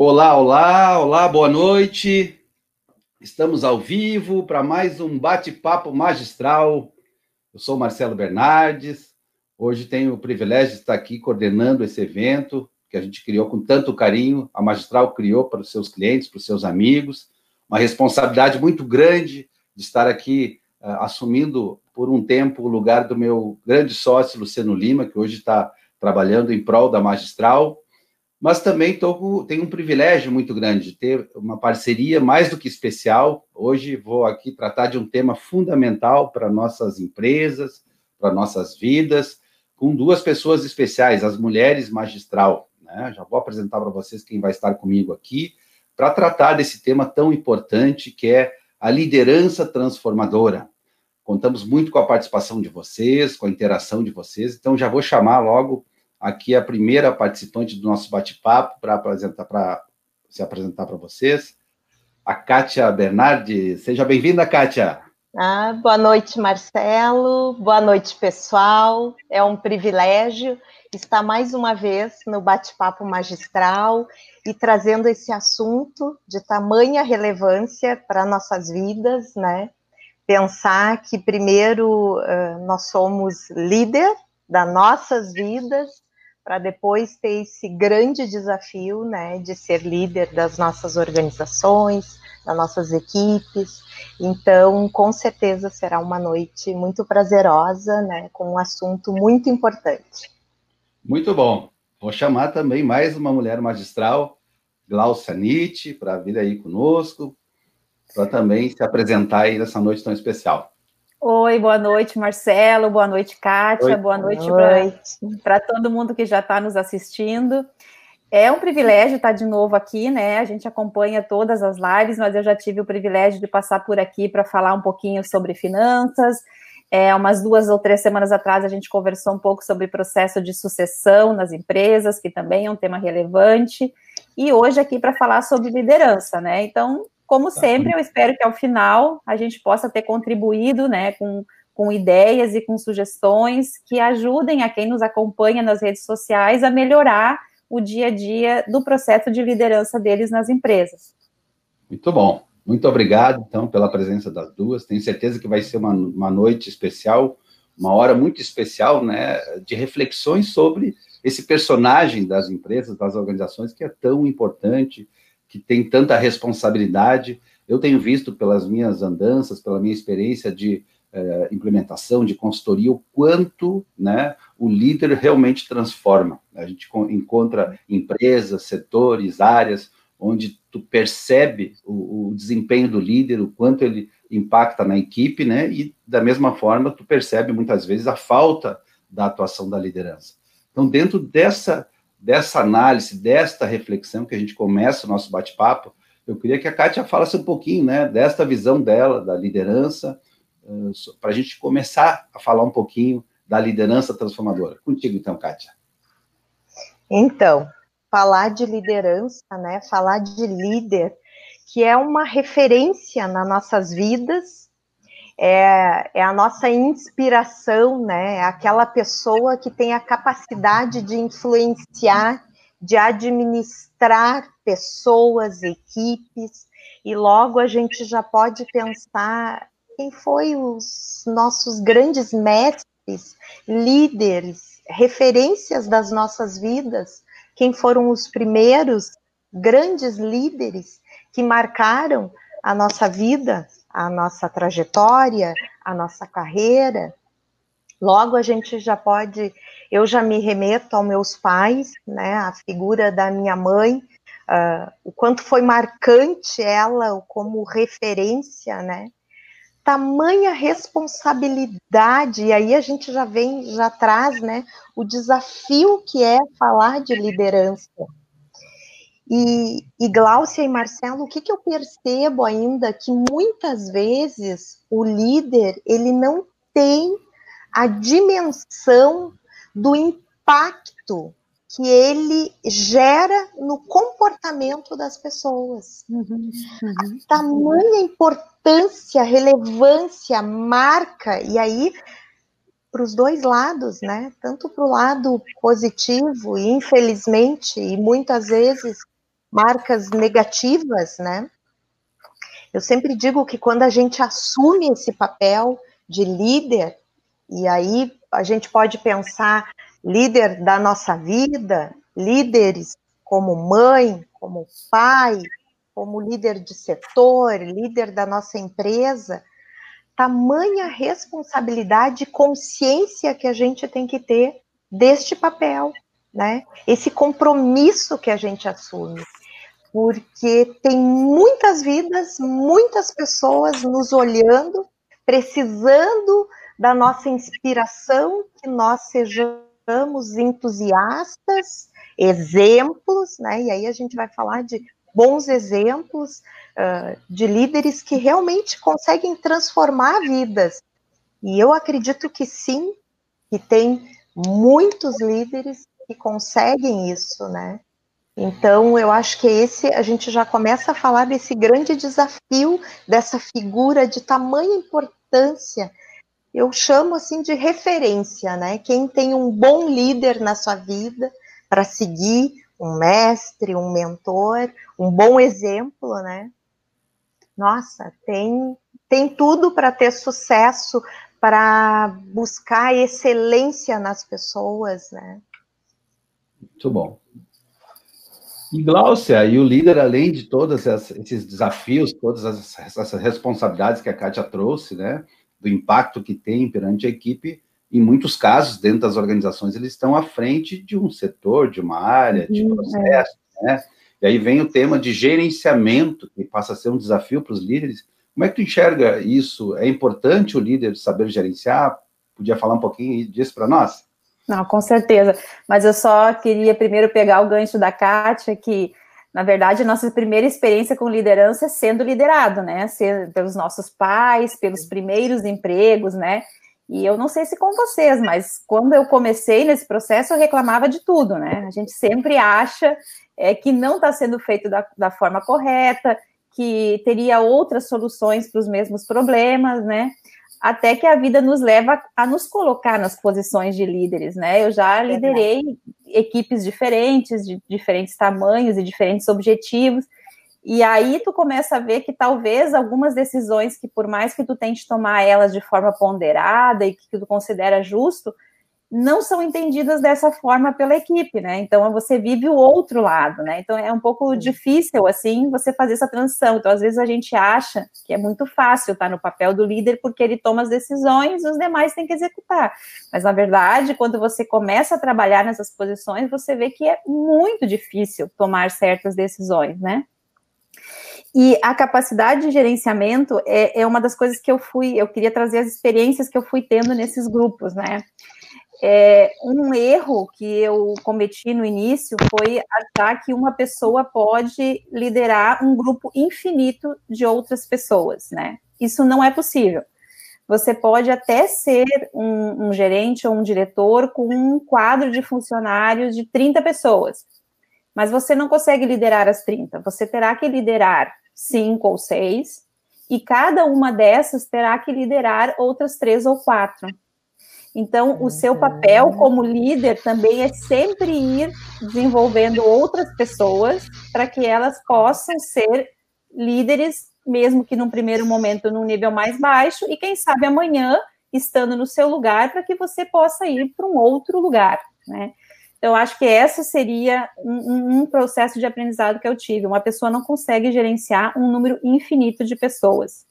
Olá, olá, olá, boa noite. Estamos ao vivo para mais um bate-papo magistral. Eu sou Marcelo Bernardes. Hoje tenho o privilégio de estar aqui coordenando esse evento que a gente criou com tanto carinho. A Magistral criou para os seus clientes, para os seus amigos. Uma responsabilidade muito grande de estar aqui uh, assumindo por um tempo o lugar do meu grande sócio, Luciano Lima, que hoje está trabalhando em prol da Magistral mas também tô, tenho um privilégio muito grande de ter uma parceria mais do que especial. Hoje vou aqui tratar de um tema fundamental para nossas empresas, para nossas vidas, com duas pessoas especiais, as mulheres magistral. Né? Já vou apresentar para vocês quem vai estar comigo aqui para tratar desse tema tão importante que é a liderança transformadora. Contamos muito com a participação de vocês, com a interação de vocês, então já vou chamar logo aqui a primeira participante do nosso bate-papo para apresentar para se apresentar para vocês, a Kátia Bernardi. Seja bem-vinda, Kátia. Ah, boa noite, Marcelo. Boa noite, pessoal. É um privilégio estar mais uma vez no bate-papo magistral e trazendo esse assunto de tamanha relevância para nossas vidas, né? Pensar que primeiro nós somos líder das nossas vidas para depois ter esse grande desafio, né, de ser líder das nossas organizações, das nossas equipes. Então, com certeza será uma noite muito prazerosa, né, com um assunto muito importante. Muito bom. Vou chamar também mais uma mulher magistral, Glaucia Nietzsche, para vir aí conosco, para também se apresentar aí nessa noite tão especial. Oi, boa noite, Marcelo, boa noite, Kátia, Oi, boa noite para todo mundo que já está nos assistindo. É um privilégio estar de novo aqui, né? A gente acompanha todas as lives, mas eu já tive o privilégio de passar por aqui para falar um pouquinho sobre finanças. É, umas duas ou três semanas atrás a gente conversou um pouco sobre processo de sucessão nas empresas, que também é um tema relevante. E hoje aqui para falar sobre liderança, né? Então, como tá. sempre, eu espero que ao final a gente possa ter contribuído né, com, com ideias e com sugestões que ajudem a quem nos acompanha nas redes sociais a melhorar o dia a dia do processo de liderança deles nas empresas. Muito bom. Muito obrigado, então, pela presença das duas. Tenho certeza que vai ser uma, uma noite especial, uma hora muito especial, né, de reflexões sobre esse personagem das empresas, das organizações, que é tão importante, que tem tanta responsabilidade. Eu tenho visto pelas minhas andanças, pela minha experiência de eh, implementação, de consultoria, o quanto né, o líder realmente transforma. A gente encontra empresas, setores, áreas, onde tu percebe o, o, desempenho do líder, o quanto ele impacta na equipe, né? E da mesma forma tu percebe muitas vezes a falta da atuação da liderança. Então, dentro dessa dessa análise, desta reflexão que a gente começa o nosso bate-papo, eu queria que a Kátia falasse um pouquinho, né, desta visão dela, da liderança, para a gente começar a falar um pouquinho da liderança transformadora. Contigo, então, Kátia. Então, falar de liderança, né, falar de líder, que é uma referência nas nossas vidas, é, é a nossa inspiração, né? É aquela pessoa que tem a capacidade de influenciar, de administrar pessoas, equipes, e logo a gente já pode pensar quem foi os nossos grandes mestres, líderes, referências das nossas vidas, quem foram os primeiros grandes líderes que marcaram a nossa vida, a nossa trajetória, a nossa carreira, logo a gente já pode, eu já me remeto aos meus pais, né, a figura da minha mãe, uh, o quanto foi marcante ela como referência, né, tamanha responsabilidade, e aí a gente já vem, já traz, né, o desafio que é falar de liderança, e, e Glaucia e Marcelo, o que, que eu percebo ainda que muitas vezes o líder ele não tem a dimensão do impacto que ele gera no comportamento das pessoas. Uhum, uhum. A tamanha importância, relevância, marca, e aí para os dois lados, né? Tanto para o lado positivo, e infelizmente, e muitas vezes marcas negativas, né? Eu sempre digo que quando a gente assume esse papel de líder, e aí a gente pode pensar líder da nossa vida, líderes como mãe, como pai, como líder de setor, líder da nossa empresa, tamanha responsabilidade e consciência que a gente tem que ter deste papel, né? Esse compromisso que a gente assume. Porque tem muitas vidas, muitas pessoas nos olhando, precisando da nossa inspiração, que nós sejamos entusiastas, exemplos, né? E aí a gente vai falar de bons exemplos uh, de líderes que realmente conseguem transformar vidas. E eu acredito que sim, que tem muitos líderes que conseguem isso, né? Então, eu acho que esse a gente já começa a falar desse grande desafio dessa figura de tamanha importância. Eu chamo assim de referência, né? Quem tem um bom líder na sua vida para seguir, um mestre, um mentor, um bom exemplo, né? Nossa, tem, tem tudo para ter sucesso, para buscar excelência nas pessoas, né? Muito bom. E Glaucia, e o líder, além de todos esses desafios, todas essas responsabilidades que a Kátia trouxe, né, do impacto que tem perante a equipe, em muitos casos, dentro das organizações, eles estão à frente de um setor, de uma área, de uhum, processo, é. né? E aí vem o tema de gerenciamento, que passa a ser um desafio para os líderes. Como é que tu enxerga isso? É importante o líder saber gerenciar? Podia falar um pouquinho disso para nós? Não, com certeza. Mas eu só queria primeiro pegar o gancho da Kátia, que, na verdade, a nossa primeira experiência com liderança é sendo liderado, né? Ser, pelos nossos pais, pelos primeiros empregos, né? E eu não sei se com vocês, mas quando eu comecei nesse processo, eu reclamava de tudo, né? A gente sempre acha é, que não está sendo feito da, da forma correta, que teria outras soluções para os mesmos problemas, né? Até que a vida nos leva a nos colocar nas posições de líderes, né? Eu já liderei equipes diferentes, de diferentes tamanhos e diferentes objetivos, e aí tu começa a ver que talvez algumas decisões que, por mais que tu tente tomar elas de forma ponderada e que tu considera justo, não são entendidas dessa forma pela equipe, né? Então você vive o outro lado, né? Então é um pouco difícil assim você fazer essa transição. Então às vezes a gente acha que é muito fácil estar no papel do líder porque ele toma as decisões e os demais têm que executar. Mas na verdade, quando você começa a trabalhar nessas posições, você vê que é muito difícil tomar certas decisões, né? E a capacidade de gerenciamento é, é uma das coisas que eu fui, eu queria trazer as experiências que eu fui tendo nesses grupos, né? É, um erro que eu cometi no início foi achar que uma pessoa pode liderar um grupo infinito de outras pessoas, né? Isso não é possível. Você pode até ser um, um gerente ou um diretor com um quadro de funcionários de 30 pessoas, mas você não consegue liderar as 30. Você terá que liderar cinco ou seis, e cada uma dessas terá que liderar outras três ou quatro. Então, o seu papel como líder também é sempre ir desenvolvendo outras pessoas para que elas possam ser líderes, mesmo que num primeiro momento num nível mais baixo, e quem sabe amanhã estando no seu lugar para que você possa ir para um outro lugar, né? Então, acho que essa seria um, um, processo de aprendizado que eu tive. Uma pessoa não consegue gerenciar um número infinito de pessoas.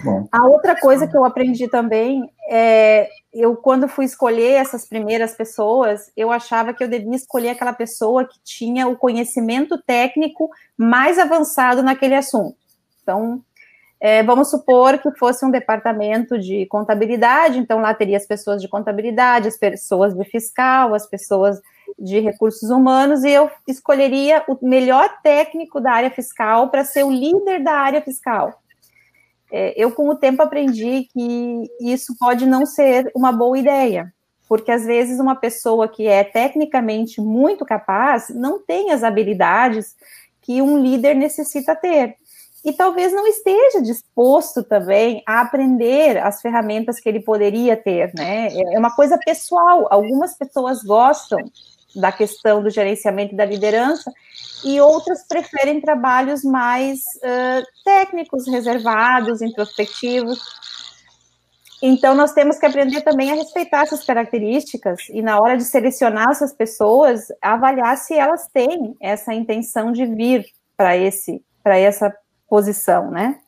Bom. A outra coisa que eu aprendi também é, eu quando fui escolher essas primeiras pessoas, eu achava que eu devia escolher aquela pessoa que tinha o conhecimento técnico mais avançado naquele assunto. Então, é, vamos supor que fosse um departamento de contabilidade, então lá teria as pessoas de contabilidade, as pessoas de fiscal, as pessoas de recursos humanos, e eu escolheria o melhor técnico da área fiscal para ser o líder da área fiscal é, eu com o tempo aprendi que isso pode não ser uma boa ideia, porque às vezes uma pessoa que é tecnicamente muito capaz não tem as habilidades que um líder necessita ter. E talvez não esteja disposto também a aprender as ferramentas que ele poderia ter, né? É uma coisa pessoal. Algumas pessoas gostam da questão do gerenciamento e da liderança, e outras preferem trabalhos mais uh, técnicos, reservados, introspectivos. Então, nós temos que aprender também a respeitar essas características e, na hora de selecionar essas pessoas, avaliar se elas têm essa intenção de vir para esse para essa posição, né?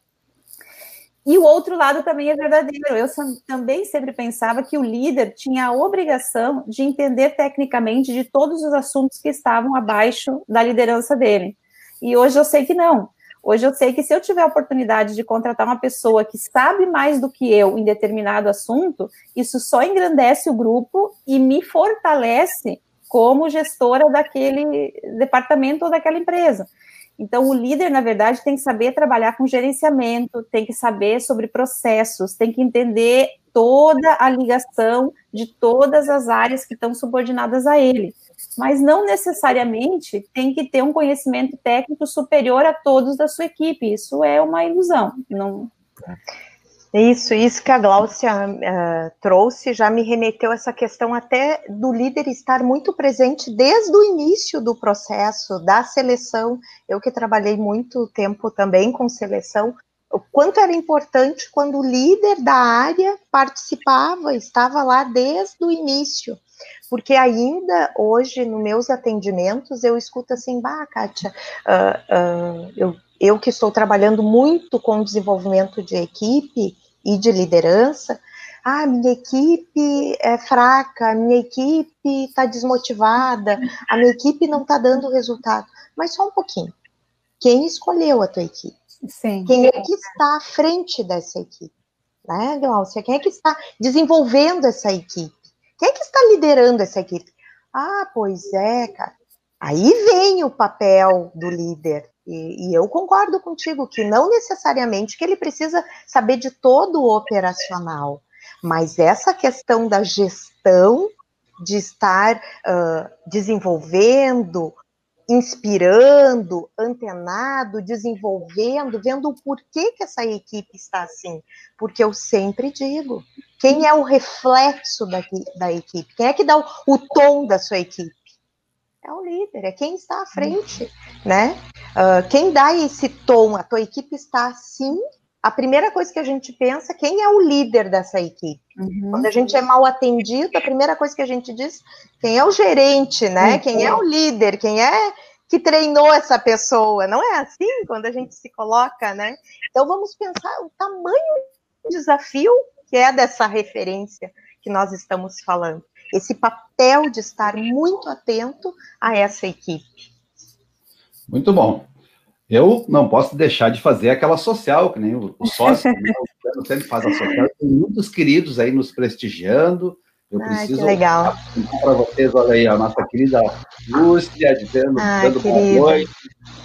E o outro lado também é verdadeiro. Eu também sempre pensava que o líder tinha a obrigação de entender tecnicamente de todos os assuntos que estavam abaixo da liderança dele. E hoje eu sei que não. Hoje eu sei que se eu tiver a oportunidade de contratar uma pessoa que sabe mais do que eu em determinado assunto, isso só engrandece o grupo e me fortalece como gestora daquele departamento ou daquela empresa. Então, o líder, na verdade, tem que saber trabalhar com gerenciamento, tem que saber sobre processos, tem que entender toda a ligação de todas as áreas que estão subordinadas a ele. Mas não necessariamente tem que ter um conhecimento técnico superior a todos da sua equipe. Isso é uma ilusão. Não, isso, isso que a Gláucia uh, trouxe já me remeteu a essa questão até do líder estar muito presente desde o início do processo da seleção. Eu que trabalhei muito tempo também com seleção, o quanto era importante quando o líder da área participava, estava lá desde o início. Porque ainda hoje, nos meus atendimentos, eu escuto assim, bah, Kátia, uh, uh, eu, eu que estou trabalhando muito com desenvolvimento de equipe, e de liderança, ah, minha equipe é fraca, a minha equipe está desmotivada, a minha equipe não está dando resultado. Mas só um pouquinho. Quem escolheu a tua equipe? Sim. Quem é que está à frente dessa equipe? Né, Glaucia? Quem é que está desenvolvendo essa equipe? Quem é que está liderando essa equipe? Ah, pois é, cara. Aí vem o papel do líder, e, e, eu concordo contigo que não necessariamente que ele precisa saber de todo o operacional, mas essa questão da gestão, de estar uh, desenvolvendo, inspirando, antenado, desenvolvendo, vendo o porquê que essa equipe está assim. Porque eu sempre digo, quem é o reflexo da, da equipe? Quem é que dá o, o tom da sua equipe? É o líder, é quem está à frente, né? Uh, quem dá esse tom, a tua equipe está assim, a primeira coisa que a gente pensa, é quem é o líder dessa equipe? Uhum. Quando a gente é mal atendido, a primeira coisa que a gente diz, quem é o gerente, né? Uhum. Quem é o líder? Quem é que treinou essa pessoa? Não é assim quando a gente se coloca, né? Então vamos pensar o tamanho do desafio que é dessa referência que nós estamos falando esse papel de estar muito atento a essa equipe. Muito bom. Eu não posso deixar de fazer aquela social, que nem o, sócio, né? o sempre faz a social. Tem muitos queridos aí nos prestigiando. Eu Ai, preciso legal. para vocês, olha aí, a nossa querida Lúcia, dizendo, Ai, dando boa noite.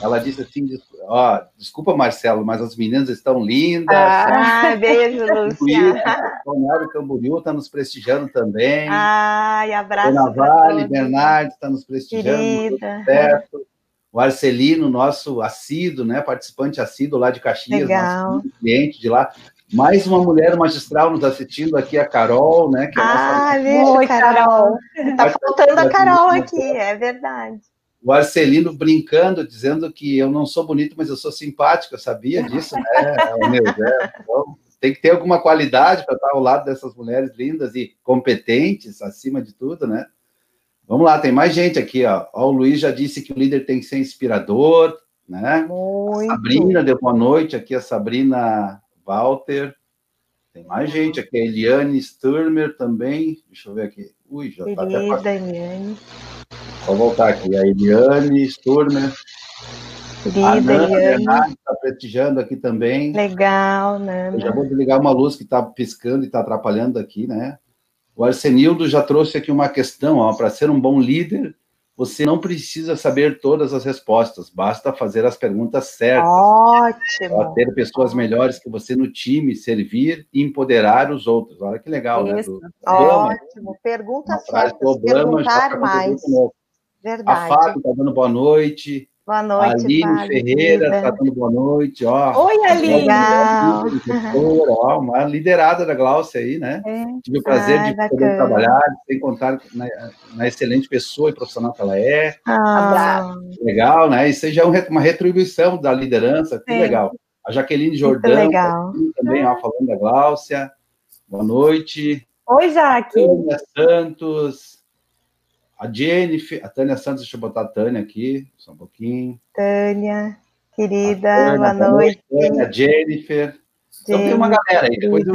Ela disse assim: ó, desculpa, Marcelo, mas as meninas estão lindas. Ah, beijo, Lúcia. Leonardo Camboriú está nos prestigiando também. Ai, abraço. Ana Vale, Bernardo está nos prestigiando. Certo. O Arcelino, nosso assíduo, né, participante assíduo lá de Caxias, Legal. nosso cliente de lá. Mais uma mulher magistral nos assistindo aqui, a Carol, né? Que é ah, nossa... Oi, Carol. Está faltando a Carol aqui, é verdade o Arcelino brincando, dizendo que eu não sou bonito, mas eu sou simpático, eu sabia disso, né, meu Deus. Então, tem que ter alguma qualidade para estar ao lado dessas mulheres lindas e competentes, acima de tudo, né? Vamos lá, tem mais gente aqui, ó. ó o Luiz já disse que o líder tem que ser inspirador, né? Muito. Sabrina deu boa noite, aqui a Sabrina Walter. Tem mais gente aqui, a Eliane Sturmer também. Deixa eu ver aqui. Ui, já está até. Eliane. Vou voltar aqui. A Eliane Sturmer. Querida, a Nana está prestigiando aqui também. Legal, né? Eu já vou desligar uma luz que está piscando e está atrapalhando aqui, né? O Arsenildo já trouxe aqui uma questão, para ser um bom líder, você não precisa saber todas as respostas, basta fazer as perguntas certas. Ótimo. Para ter pessoas melhores que você no time, servir e empoderar os outros. Olha que legal, né? Isso. né? Do Ótimo. Perguntas certas, Obama, perguntar mais. Verdade. A Fábio está dando boa noite. Boa noite, Aline Fábio, Ferreira está dando boa noite. Ó, Oi, Aline. Legal. Ó, uma liderada da Glaucia aí, né? É. Tive o prazer de bacana. poder trabalhar, de encontrar na, na, excelente pessoa e profissional que ela é. Ah. Legal, né? Isso já é uma retribuição da liderança, que legal. A Jaqueline Jordão tá também, ó, falando da Gláucia. Boa noite. Oi, Jaque. Santos. A Jennifer, a Tânia Santos, deixa eu botar a Tânia aqui, só um pouquinho. Tânia, querida, Tânia, boa, noite. Tânia, Jennifer. Então tem uma galera aí, depois do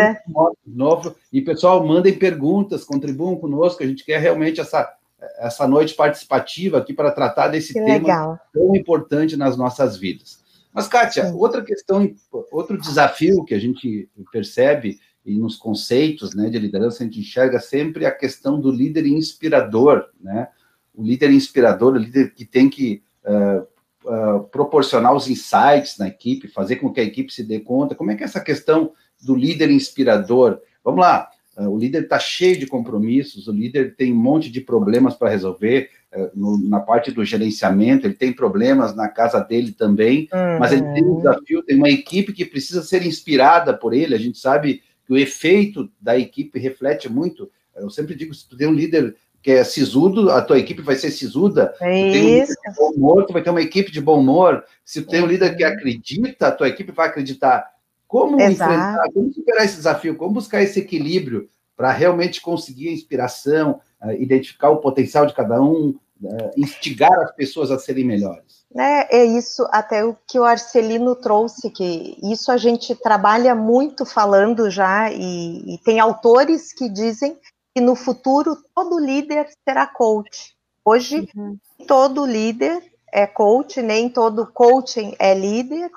novo. E pessoal, mandem perguntas, contribuam conosco, a gente quer realmente essa, essa noite participativa aqui para tratar desse que tema legal. tão importante nas nossas vidas. Mas, Kátia, Sim. outra questão, outro desafio que a gente percebe e nos conceitos né, de liderança, a gente enxerga sempre a questão do líder inspirador, né? O líder inspirador, o líder que tem que uh, uh, proporcionar os insights na equipe, fazer com que a equipe se dê conta. Como é que é essa questão do líder inspirador? Vamos lá, uh, o líder está cheio de compromissos, o líder tem um monte de problemas para resolver, no, na parte do gerenciamento, ele tem problemas na casa dele também, uhum. mas ele tem um desafio, tem uma equipe que precisa ser inspirada por ele, a gente sabe que o efeito da equipe reflete muito. Eu sempre digo, se tu tem um líder que é sisudo, a tua equipe vai ser sisuda. É tem. Um de bom humor, tu vai ter uma equipe de bom humor. Se tu tem um líder que acredita, a tua equipe vai acreditar. Como Exato. enfrentar, como superar esse desafio, como buscar esse equilíbrio para realmente conseguir a inspiração, uh, identificar o potencial de cada um, uh, instigar as pessoas a serem melhores. É, é isso, até o que o Arcelino trouxe, que isso a gente trabalha muito falando já, e, e tem autores que dizem que no futuro todo líder será coach. Hoje, uhum. todo líder é coach, nem todo coaching é líder,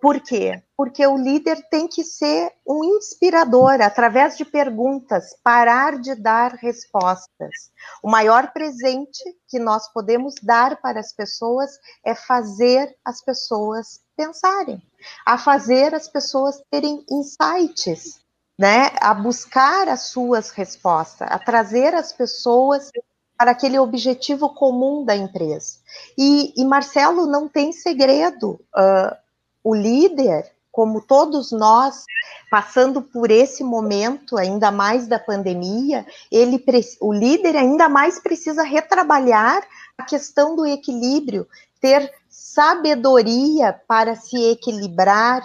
por quê? Porque o líder tem que ser um inspirador, através de perguntas, parar de dar respostas. O maior presente que nós podemos dar para as pessoas é fazer as pessoas pensarem, a fazer as pessoas terem insights, né? A buscar as suas respostas, a trazer as pessoas para aquele objetivo comum da empresa. E, e Marcelo não tem segredo. Uh, o líder, como todos nós, passando por esse momento, ainda mais da pandemia, ele, o líder ainda mais precisa retrabalhar a questão do equilíbrio, ter sabedoria para se equilibrar,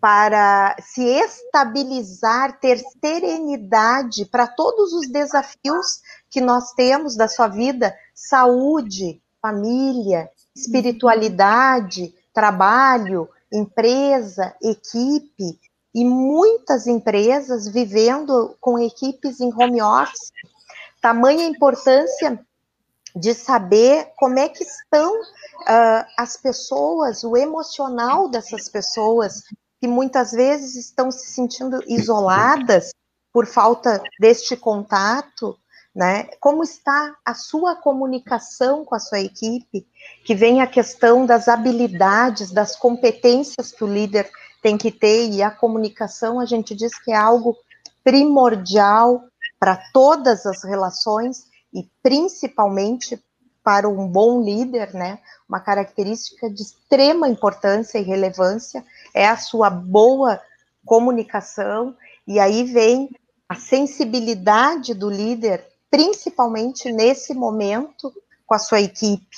para se estabilizar, ter serenidade para todos os desafios que nós temos da sua vida, saúde, família, espiritualidade, trabalho, empresa, equipe, e muitas empresas vivendo com equipes em home office. Tamanha importância de saber como é que estão uh, as pessoas, o emocional dessas pessoas, que muitas vezes estão se sentindo isoladas por falta deste contato, né? Como está a sua comunicação com a sua equipe? Que vem a questão das habilidades, das competências que o líder tem que ter, e a comunicação a gente diz que é algo primordial para todas as relações e principalmente para um bom líder, né? Uma característica de extrema importância e relevância é a sua boa comunicação, e aí vem a sensibilidade do líder principalmente nesse momento com a sua equipe.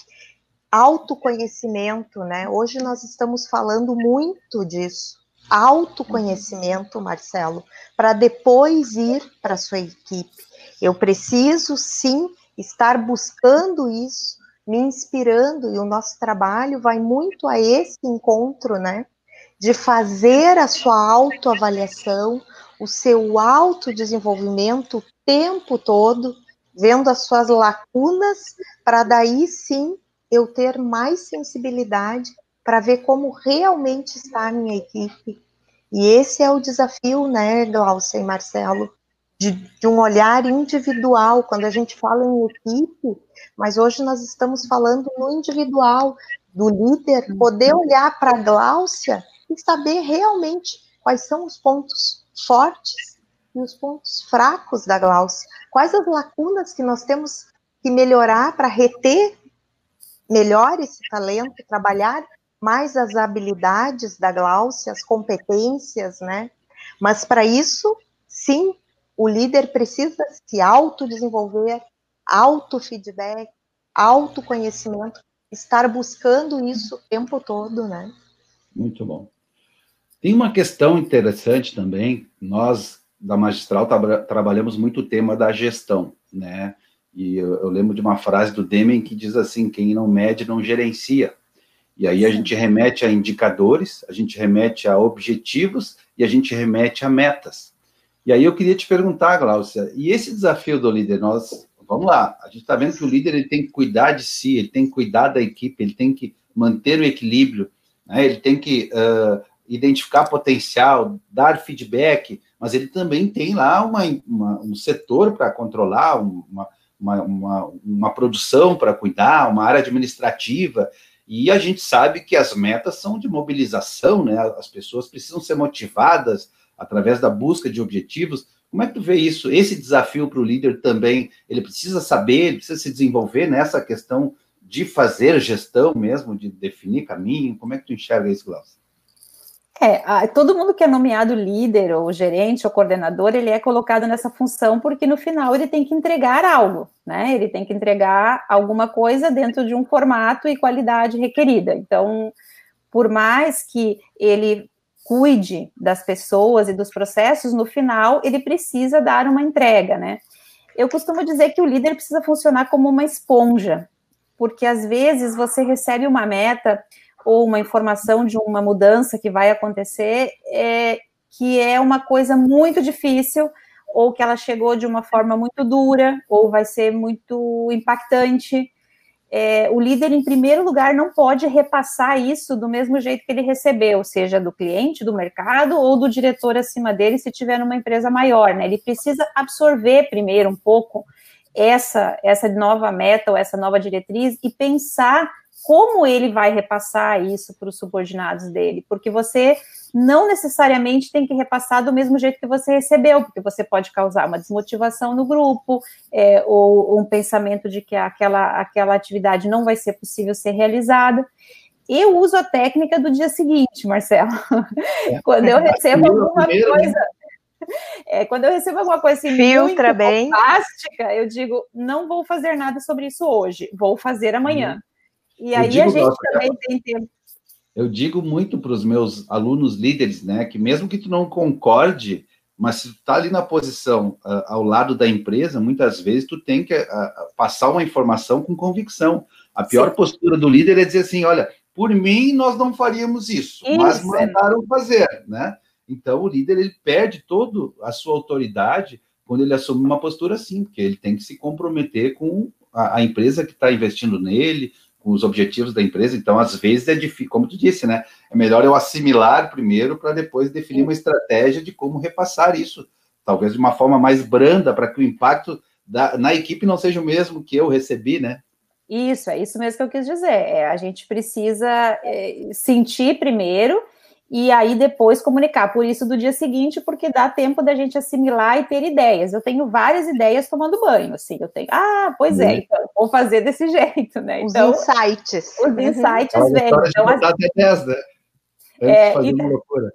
Autoconhecimento, né? Hoje nós estamos falando muito disso. Autoconhecimento, Marcelo, para depois ir para a sua equipe. Eu preciso sim estar buscando isso, me inspirando, e o nosso trabalho vai muito a esse encontro, né? De fazer a sua autoavaliação, o seu autodesenvolvimento o tempo todo, vendo as suas lacunas, para daí sim eu ter mais sensibilidade para ver como realmente está a minha equipe. E esse é o desafio, né, Glaucia e Marcelo, de, de, um olhar individual, quando a gente fala em equipe, mas hoje nós estamos falando no individual, do líder, poder olhar para a Glaucia e saber realmente quais são os pontos fortes e os pontos fracos da Glaucia. Quais as lacunas que nós temos que melhorar para reter melhor esse talento, trabalhar mais as habilidades da Glaucia, as competências, né? Mas para isso, sim, o líder precisa se autodesenvolver, autofeedback, autoconhecimento, estar buscando isso o tempo todo, né? Muito bom. Tem uma questão interessante também, nós da Magistral tra trabalhamos muito o tema da gestão, né? E eu, eu, lembro de uma frase do Deming que diz assim: quem não mede não gerencia. E aí a gente remete a indicadores, a gente remete a objetivos e a gente remete a metas. E aí eu queria te perguntar, Glaucia, e esse desafio do líder, nós, vamos lá, a gente está vendo que o líder ele tem que cuidar de si, ele tem que cuidar da equipe, ele tem que manter o equilíbrio, né? ele tem que uh, identificar potencial, dar feedback, mas ele também tem lá uma, uma um setor para controlar, uma, uma, produção para cuidar, uma área administrativa, e a gente sabe que as metas são de mobilização, né? As pessoas precisam ser motivadas através da busca de objetivos. Como é que tu vê isso? Esse desafio para o líder também, ele precisa saber, ele precisa se desenvolver nessa questão de fazer gestão mesmo, de definir caminho. Como é que tu enxerga isso, Glaucio? É, todo mundo que é nomeado líder, ou gerente, ou coordenador, ele é colocado nessa função porque no final ele tem que entregar algo, né? Ele tem que entregar alguma coisa dentro de um formato e qualidade requerida. Então, por mais que ele cuide das pessoas e dos processos, no final ele precisa dar uma entrega, né? Eu costumo dizer que o líder precisa funcionar como uma esponja, porque às vezes você recebe uma meta ou uma informação de uma mudança que vai acontecer, é, que é uma coisa muito difícil, ou que ela chegou de uma forma muito dura, ou vai ser muito impactante. É, o líder, em primeiro lugar, não pode repassar isso do mesmo jeito que ele recebeu, seja do cliente, do mercado ou do diretor acima dele, se tiver numa empresa maior. Né? Ele precisa absorver primeiro um pouco essa, essa nova meta ou essa nova diretriz e pensar como ele vai repassar isso para os subordinados dele, porque você não necessariamente tem que repassar do mesmo jeito que você recebeu, porque você pode causar uma desmotivação no grupo, é, ou, ou um pensamento de que aquela, aquela atividade não vai ser possível ser realizada. Eu uso a técnica do dia seguinte, Marcelo. É. Quando eu recebo alguma né? coisa. É, quando eu recebo alguma coisa assim, Filtra muito bem. fantástica, eu digo, não vou fazer nada sobre isso hoje, vou fazer amanhã. Uhum. E aí a gente nossa, também tem tempo. Eu digo muito para os meus alunos líderes, né, que mesmo que tu não concorde, mas se tu está ali na posição uh, ao lado da empresa, muitas vezes tu tem que uh, passar uma informação com convicção. A pior Sim. postura do líder é dizer assim, olha, por mim nós não faríamos isso, isso. mas mandaram fazer, né? Então o líder ele perde toda a sua autoridade quando ele assume uma postura assim, porque ele tem que se comprometer com a, a empresa que está investindo nele, com os objetivos da empresa. Então, às vezes é difícil, como tu disse, né? É melhor eu assimilar primeiro para depois definir uma estratégia de como repassar isso, talvez de uma forma mais branda, para que o impacto da, na equipe não seja o mesmo que eu recebi, né? Isso, é isso mesmo que eu quis dizer. É, a gente precisa é, sentir primeiro e aí depois comunicar. Por isso, do dia seguinte, porque dá tempo da gente assimilar e ter ideias. Eu tenho várias ideias tomando banho, assim. Eu tenho, ah, pois é, uhum. então, vou fazer desse jeito, né? Então, os insights. Os insights uhum. vêm. Então, as... até 10, né? Antes é, de fazer e... uma loucura.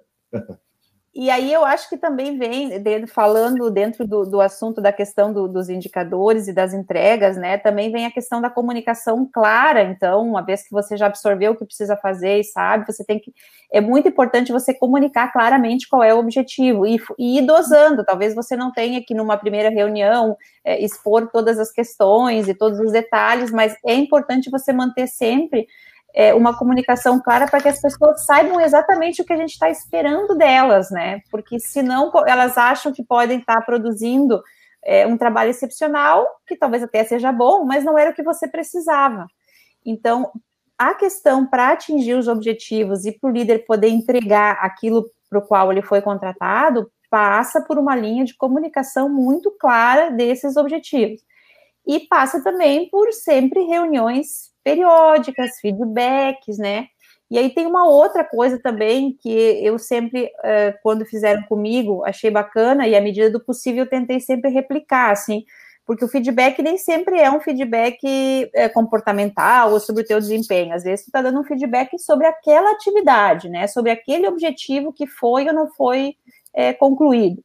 E aí eu acho que também vem, falando dentro do, do assunto da questão do, dos indicadores e das entregas, né? Também vem a questão da comunicação clara. Então, uma vez que você já absorveu o que precisa fazer e sabe, você tem que. É muito importante você comunicar claramente qual é o objetivo e, e ir dosando. Talvez você não tenha que, numa primeira reunião, é, expor todas as questões e todos os detalhes, mas é importante você manter sempre é, uma comunicação clara para que as pessoas saibam exatamente o que a gente está esperando delas, né? Porque senão elas acham que podem estar tá produzindo é, um trabalho excepcional, que talvez até seja bom, mas não era o que você precisava. Então, a questão para atingir os objetivos e para o líder poder entregar aquilo para o qual ele foi contratado, passa por uma linha de comunicação muito clara desses objetivos. E passa também por sempre reuniões periódicas, feedbacks, né? E aí tem uma outra coisa também que eu sempre, uh, quando fizeram comigo, achei bacana e à medida do possível tentei sempre replicar, assim, porque o feedback nem sempre é um feedback é, comportamental ou sobre o teu desempenho. Às vezes tu está dando um feedback sobre aquela atividade, né? Sobre aquele objetivo que foi ou não foi é, concluído.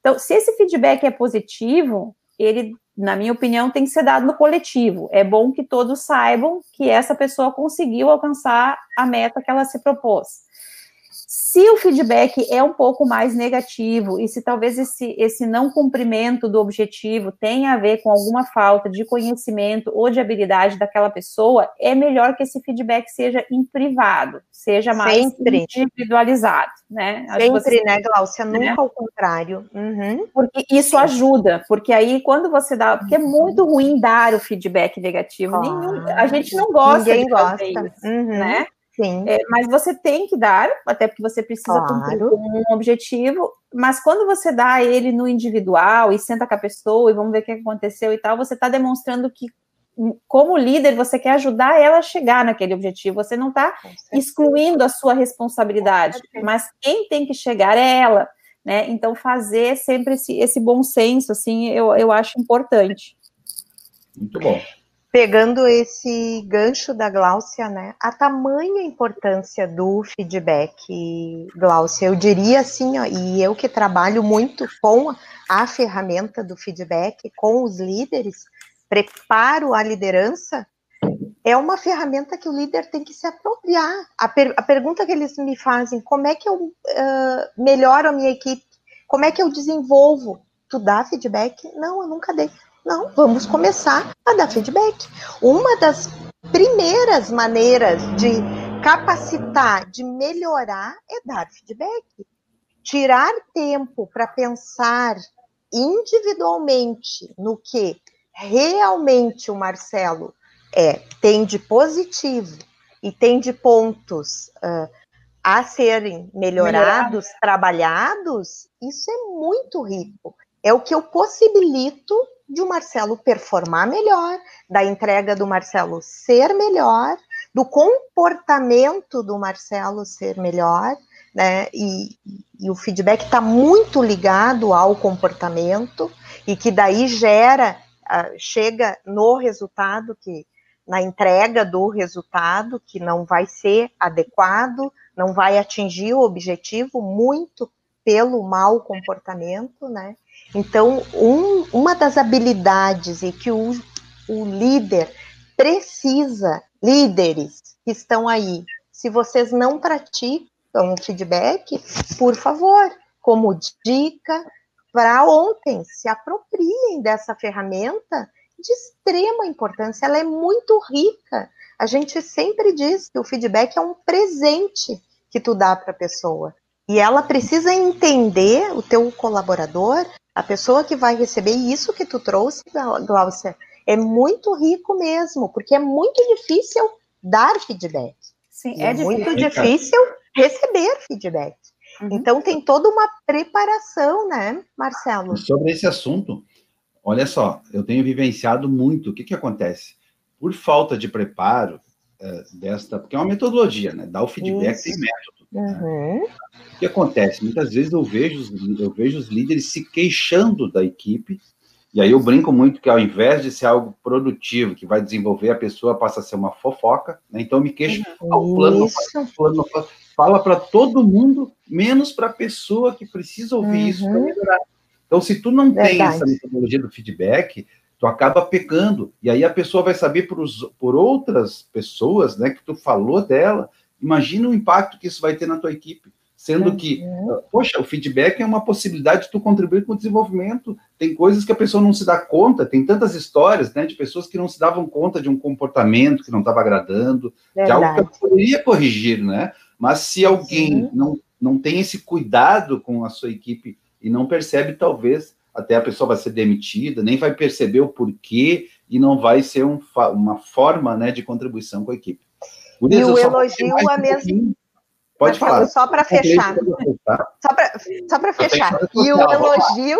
Então, se esse feedback é positivo, ele, na minha opinião, tem que ser dado no coletivo. É bom que todos saibam que essa pessoa conseguiu alcançar a meta que ela se propôs. Se o feedback é um pouco mais negativo e se talvez esse, esse não cumprimento do objetivo tenha a ver com alguma falta de conhecimento ou de habilidade daquela pessoa, é melhor que esse feedback seja em privado, seja mais Sempre. individualizado, né? Sempre, você, né, Glaucia? Né? Nunca ao contrário. Uhum. Porque isso ajuda, porque aí quando você dá, porque é muito ruim dar o feedback negativo. Claro. Nenhum, a gente não gosta Ninguém de gosta. isso, uhum. né? Sim. É, mas você tem que dar, até porque você precisa claro. cumprir um objetivo, mas quando você dá ele no individual e senta com a pessoa e vamos ver o que aconteceu e tal, você está demonstrando que, hum, como líder, você quer ajudar ela a chegar naquele objetivo, você não está excluindo a sua responsabilidade, mas quem tem que chegar é ela, né? Então, fazer sempre esse, esse bom senso, assim, eu, eu acho importante. Muito bom pegando esse gancho da Gláucia, né, a tamanha importância do feedback, Gláucia, eu diria assim, ó, e eu que trabalho muito com a ferramenta do feedback, com os líderes, preparo a liderança, é uma ferramenta que o líder tem que se apropriar. A, per a pergunta que eles me fazem, como é que eu uh, melhoro a minha equipe? Como é que eu desenvolvo? Tu dá feedback? Não, eu nunca dei. Não, vamos começar a dar feedback. Uma das primeiras maneiras de capacitar, de melhorar, é dar feedback. Tirar tempo para pensar individualmente no que realmente o Marcelo é, tem de positivo e tem de pontos uh, a serem melhorados, Melhorar. trabalhados, isso é muito rico. É o que eu possibilito de o Marcelo performar melhor, da entrega do Marcelo ser melhor, do comportamento do Marcelo ser melhor, né? E, e o feedback está muito ligado ao comportamento e que daí gera, uh, chega no resultado que na entrega do resultado que não vai ser adequado, não vai atingir o objetivo muito pelo mau comportamento, né? Então, um, uma das habilidades e que o, o líder precisa, líderes que estão aí, se vocês não praticam o feedback, por favor, como dica para ontem, se apropriem dessa ferramenta de extrema importância, ela é muito rica. A gente sempre diz que o feedback é um presente que tu dá para a pessoa. E ela precisa entender, o teu colaborador, a pessoa que vai receber isso que tu trouxe, Glaucia, é muito rico mesmo, porque é muito difícil dar feedback. Sim, é, é muito difícil receber feedback. Uhum. Então tem toda uma preparação, né, Marcelo? Sobre esse assunto, olha só, eu tenho vivenciado muito. O que que acontece? Por falta de preparo é, desta, porque é uma metodologia, né? Dar o feedback Isso. tem método. Uhum. O que acontece? Muitas vezes eu vejo, eu vejo os líderes se queixando da equipe, e aí eu brinco muito que ao invés de ser algo produtivo, que vai desenvolver, a pessoa passa a ser uma fofoca, né? então eu me queixo, ao ah, plano, plano, fala para todo mundo, menos para a pessoa que precisa ouvir uhum. isso para melhorar. Então, se tu não Verdade. tem essa metodologia do feedback, tu acaba pecando, e aí a pessoa vai saber por, por outras pessoas, né, que tu falou dela, Imagina o impacto que isso vai ter na tua equipe. Sendo que, uhum. poxa, o feedback é uma possibilidade de tu contribuir com o desenvolvimento. Tem coisas que a pessoa não se dá conta, tem tantas histórias, né, de pessoas que não se davam conta de um comportamento que não estava agradando, Verdade. de algo que eu poderia corrigir, né? Mas se alguém não, não tem esse cuidado com a sua equipe e não percebe, talvez até a pessoa vai ser demitida, nem vai perceber o porquê e não vai ser um, uma forma né, de contribuição com a equipe. E o elogio a mesma. Pode falar. Só para fechar. Só para fechar. E o elogio.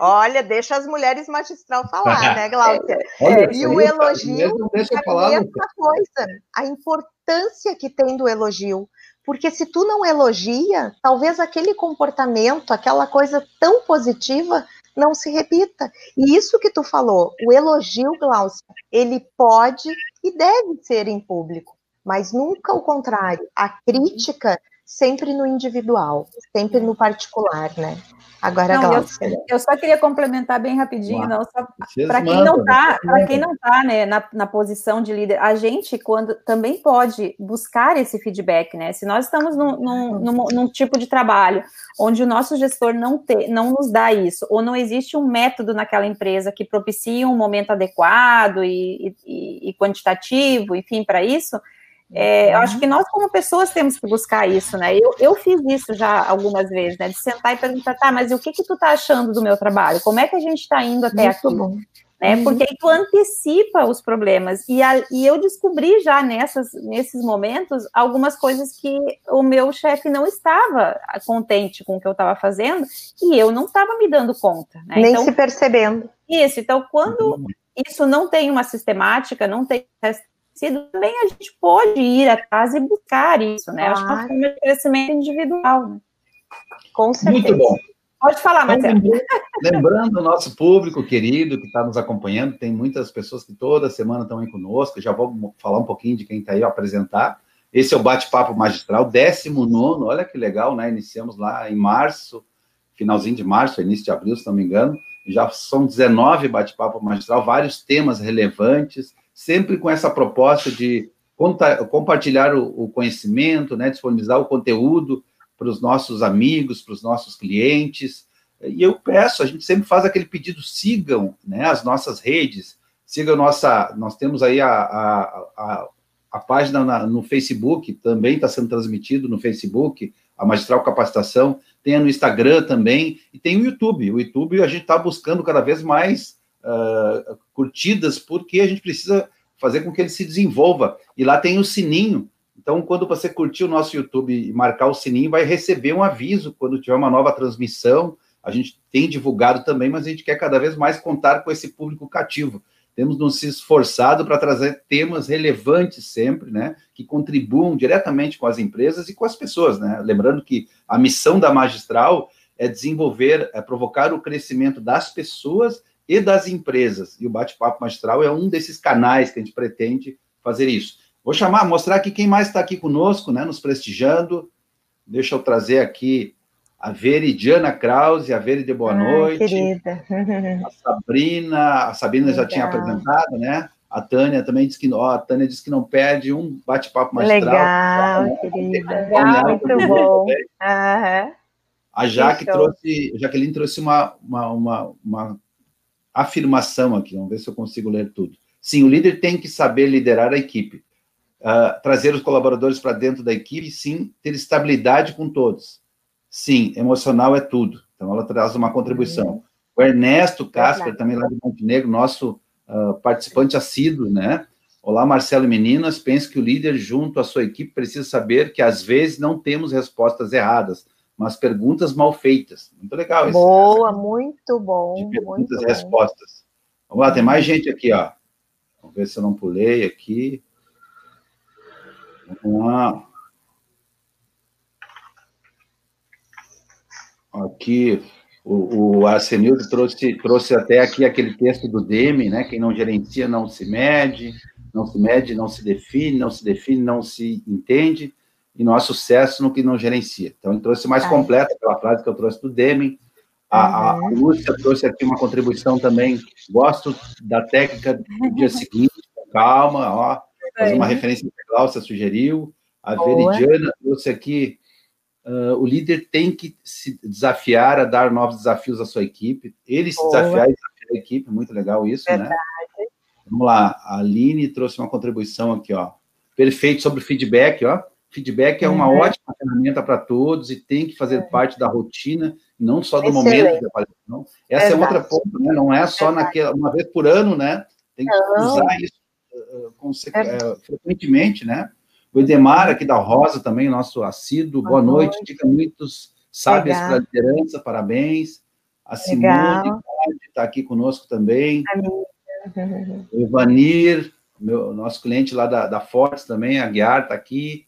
Olha, deixa as mulheres magistral falar, né, Glaucia? Olha, e o elogio é a mesma coisa. A importância que tem do elogio. Porque se tu não elogia, talvez aquele comportamento, aquela coisa tão positiva, não se repita. E isso que tu falou, o elogio, Glaucia, ele pode e deve ser em público, mas nunca o contrário. A crítica sempre no individual, sempre no particular, né? Agora, não, eu, eu, só queria complementar bem rapidinho, não, para quem não está, para quem não tá, né, na, na posição de líder, a gente quando também pode buscar esse feedback, né? Se nós estamos num, num, num, num tipo de trabalho onde o nosso gestor não te, não nos dá isso, ou não existe um método naquela empresa que propicie um momento adequado e, e, e quantitativo, enfim, para isso, é, eu acho que nós, como pessoas, temos que buscar isso, né? Eu, eu fiz isso já algumas vezes, né? De sentar e perguntar, tá, mas o que que tu tá achando do meu trabalho? Como é que a gente está indo até Muito aqui? Bom. Né? Uhum. Porque aí tu antecipa os problemas. E, a, e eu descobri já nessas, nesses momentos algumas coisas que o meu chefe não estava contente com o que eu estava fazendo e eu não estava me dando conta. Né? Nem então, se percebendo. Isso, então quando uhum. isso não tem uma sistemática, não tem também a gente pode ir atrás e buscar isso, né? Acho que é uma forma de crescimento individual. Né? Com certeza. Muito bom. Pode falar, Marcelo. Então, lembrando o nosso público querido que está nos acompanhando, tem muitas pessoas que toda semana estão aí conosco, já vou falar um pouquinho de quem está aí a apresentar. Esse é o Bate-Papo Magistral, 19, olha que legal, né? Iniciamos lá em março, finalzinho de março, início de abril, se não me engano. Já são 19 Bate-Papo Magistral, vários temas relevantes, sempre com essa proposta de compartilhar o, conhecimento, né, disponibilizar o conteúdo para os nossos amigos, para os nossos clientes. E eu peço, a gente sempre faz aquele pedido, sigam né, as nossas redes, sigam nossa, nós temos aí a, a, a, a página na, no Facebook, também está sendo transmitido no Facebook, a Magistral Capacitação, tem no Instagram também, e tem o YouTube. O YouTube a gente está buscando cada vez mais uh, curtidas, porque a gente precisa fazer com que ele se desenvolva. E lá tem o sininho. Então, quando você curtir o nosso YouTube e marcar o sininho, vai receber um aviso quando tiver uma nova transmissão. A gente tem divulgado também, mas a gente quer cada vez mais contar com esse público cativo. Temos nos esforçado para trazer temas relevantes sempre, né, que contribuam diretamente com as empresas e com as pessoas, né? Lembrando que a missão da magistral é desenvolver, é provocar o crescimento das pessoas e das empresas. E o Bate-Papo Magistral é um desses canais que a gente pretende fazer isso. Vou chamar, mostrar aqui quem mais está aqui conosco, né, nos prestigiando. Deixa eu trazer aqui a Veridiana Krause, a Veri de boa ah, noite. Querida. A Sabrina, a Sabrina Legal. já tinha apresentado, né? A Tânia também disse que, ó, a Tânia disse que não perde um bate-papo magistral. Legal, né? querida. Legal, muito bom. Uhum. A Jaque trouxe, a Jaqueline trouxe uma, uma, uma, uma afirmação aqui, vamos ver se eu consigo ler tudo. Sim, o líder tem que saber liderar a equipe, uh, trazer os colaboradores para dentro da equipe, sim, ter estabilidade com todos. Sim, emocional é tudo. Então, ela traz uma contribuição. O Ernesto Casper, também lá de Montenegro, nosso uh, participante assíduo, né? Olá, Marcelo e meninas. Penso que o líder, junto à sua equipe, precisa saber que às vezes não temos respostas erradas, mas perguntas mal feitas. Muito legal isso. Boa, essa, muito bom. De perguntas e respostas. Vamos lá, tem mais gente aqui, ó. Vamos ver se eu não pulei aqui. Vamos lá. Aqui, o, o Arsenildo trouxe, trouxe até aqui aquele texto do Demi, né? Quem não gerencia não se mede, não se mede, não se define, não se define, não se entende e não há sucesso no que não gerencia. Então, ele trouxe mais é. completa aquela frase que eu trouxe do Deming. A, uhum. a Lúcia trouxe aqui uma contribuição também. Gosto da técnica do dia seguinte, calma, ó, fazer uma referência que a Cláudia sugeriu. A Boa. Veridiana trouxe aqui. Uh, o líder tem que se desafiar a dar novos desafios à sua equipe. Ele se desafiar e desafiar a equipe, muito legal isso, né? Verdade. né? Vamos lá, a Aline trouxe uma contribuição aqui, ó. Perfeito sobre o feedback, ó. Feedback é uma uhum. ótima ferramenta para todos e tem que fazer é. parte da rotina, não só do Excelente. momento de avaliação. Essa Exato. é outra ponta, né? Não é só naquela, uma vez por ano, né? Tem que não. usar isso uh, uh, frequentemente, né? O Edemar, aqui da Rosa, também, nosso assíduo, boa, boa noite, dica muitos sábias para a liderança, parabéns. A Simone está aqui conosco também. O Ivanir, meu, nosso cliente lá da, da Fortes também, a Guiar está aqui.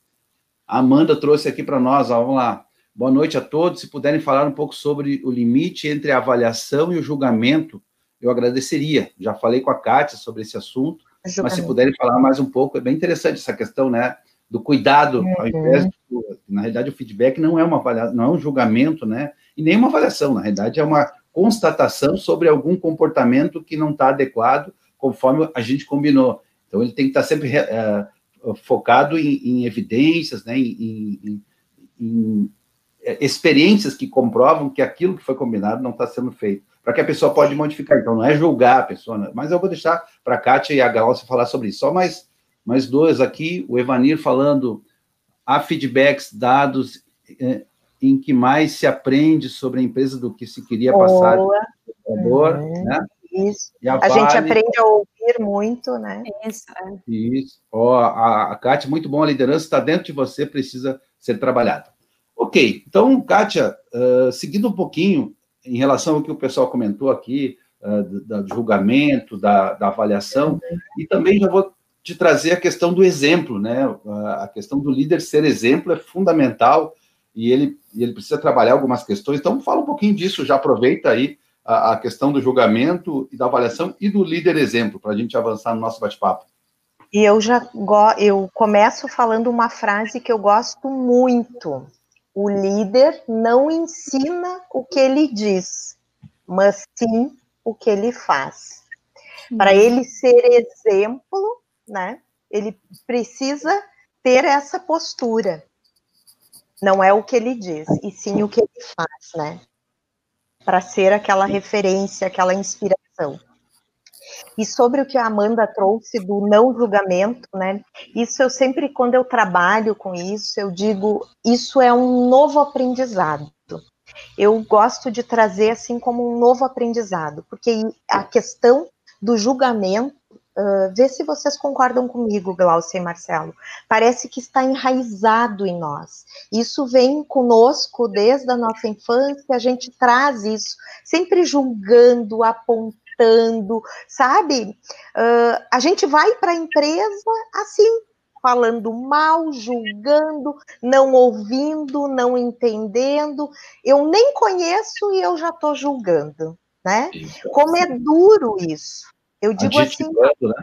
A Amanda trouxe aqui para nós, ó, vamos lá. Boa noite a todos. Se puderem falar um pouco sobre o limite entre a avaliação e o julgamento, eu agradeceria. Já falei com a Kátia sobre esse assunto, julgamento. mas se puderem falar mais um pouco, é bem interessante essa questão, né? Do cuidado, uhum. ao invés do, na realidade, o feedback não é uma avaliação, não é um julgamento, né? E nem uma avaliação, na realidade, é uma constatação sobre algum comportamento que não está adequado conforme a gente combinou. Então, ele tem que estar tá sempre é, focado em, em, evidências, né, em, em, em, é, experiências que comprovam que aquilo que foi combinado não está sendo feito, para que a pessoa pode modificar. Então, não é julgar a pessoa, né? mas eu vou deixar para a Kátia e a Glaucia falar sobre isso. Só mais, mais dois aqui, o Evanir falando, há feedbacks dados é, em que mais se aprende sobre a empresa do que se queria passar. Boa. Uhum. Né? Isso. A, a vale... gente aprende a ouvir muito, né? Isso. É. Isso. Oh, a, a Kátia, muito bom, a liderança está dentro de você, precisa ser trabalhada. Ok, então, Kátia, uh, seguindo um pouquinho em relação ao que o pessoal comentou aqui, uh, do, do, julgamento, da, da avaliação, uhum. e também já vou te trazer a questão do exemplo, né? A questão do líder ser exemplo é fundamental e ele, e ele precisa trabalhar algumas questões. Então, fala um pouquinho disso, já aproveita aí a, a questão do julgamento e da avaliação e do líder exemplo, para a gente avançar no nosso bate-papo. E eu já eu começo falando uma frase que eu gosto muito. O líder não ensina o que ele diz, mas sim o que ele faz. Para ele ser exemplo, né? Ele precisa ter essa postura. Não é o que ele diz, e sim o que ele faz, né? Para ser aquela referência, aquela inspiração. E sobre o que a Amanda trouxe do não julgamento, né? Isso eu sempre, quando eu trabalho com isso, eu digo, isso é um novo aprendizado. Eu gosto de trazer assim como um novo aprendizado, porque a questão do julgamento Uh, vê se vocês concordam comigo, Glaucia e Marcelo. Parece que está enraizado em nós. Isso vem conosco desde a nossa infância, a gente traz isso, sempre julgando, apontando, sabe? Uh, a gente vai para a empresa assim, falando mal, julgando, não ouvindo, não entendendo. Eu nem conheço e eu já estou julgando, né? Como é duro isso. Eu digo assim. Né?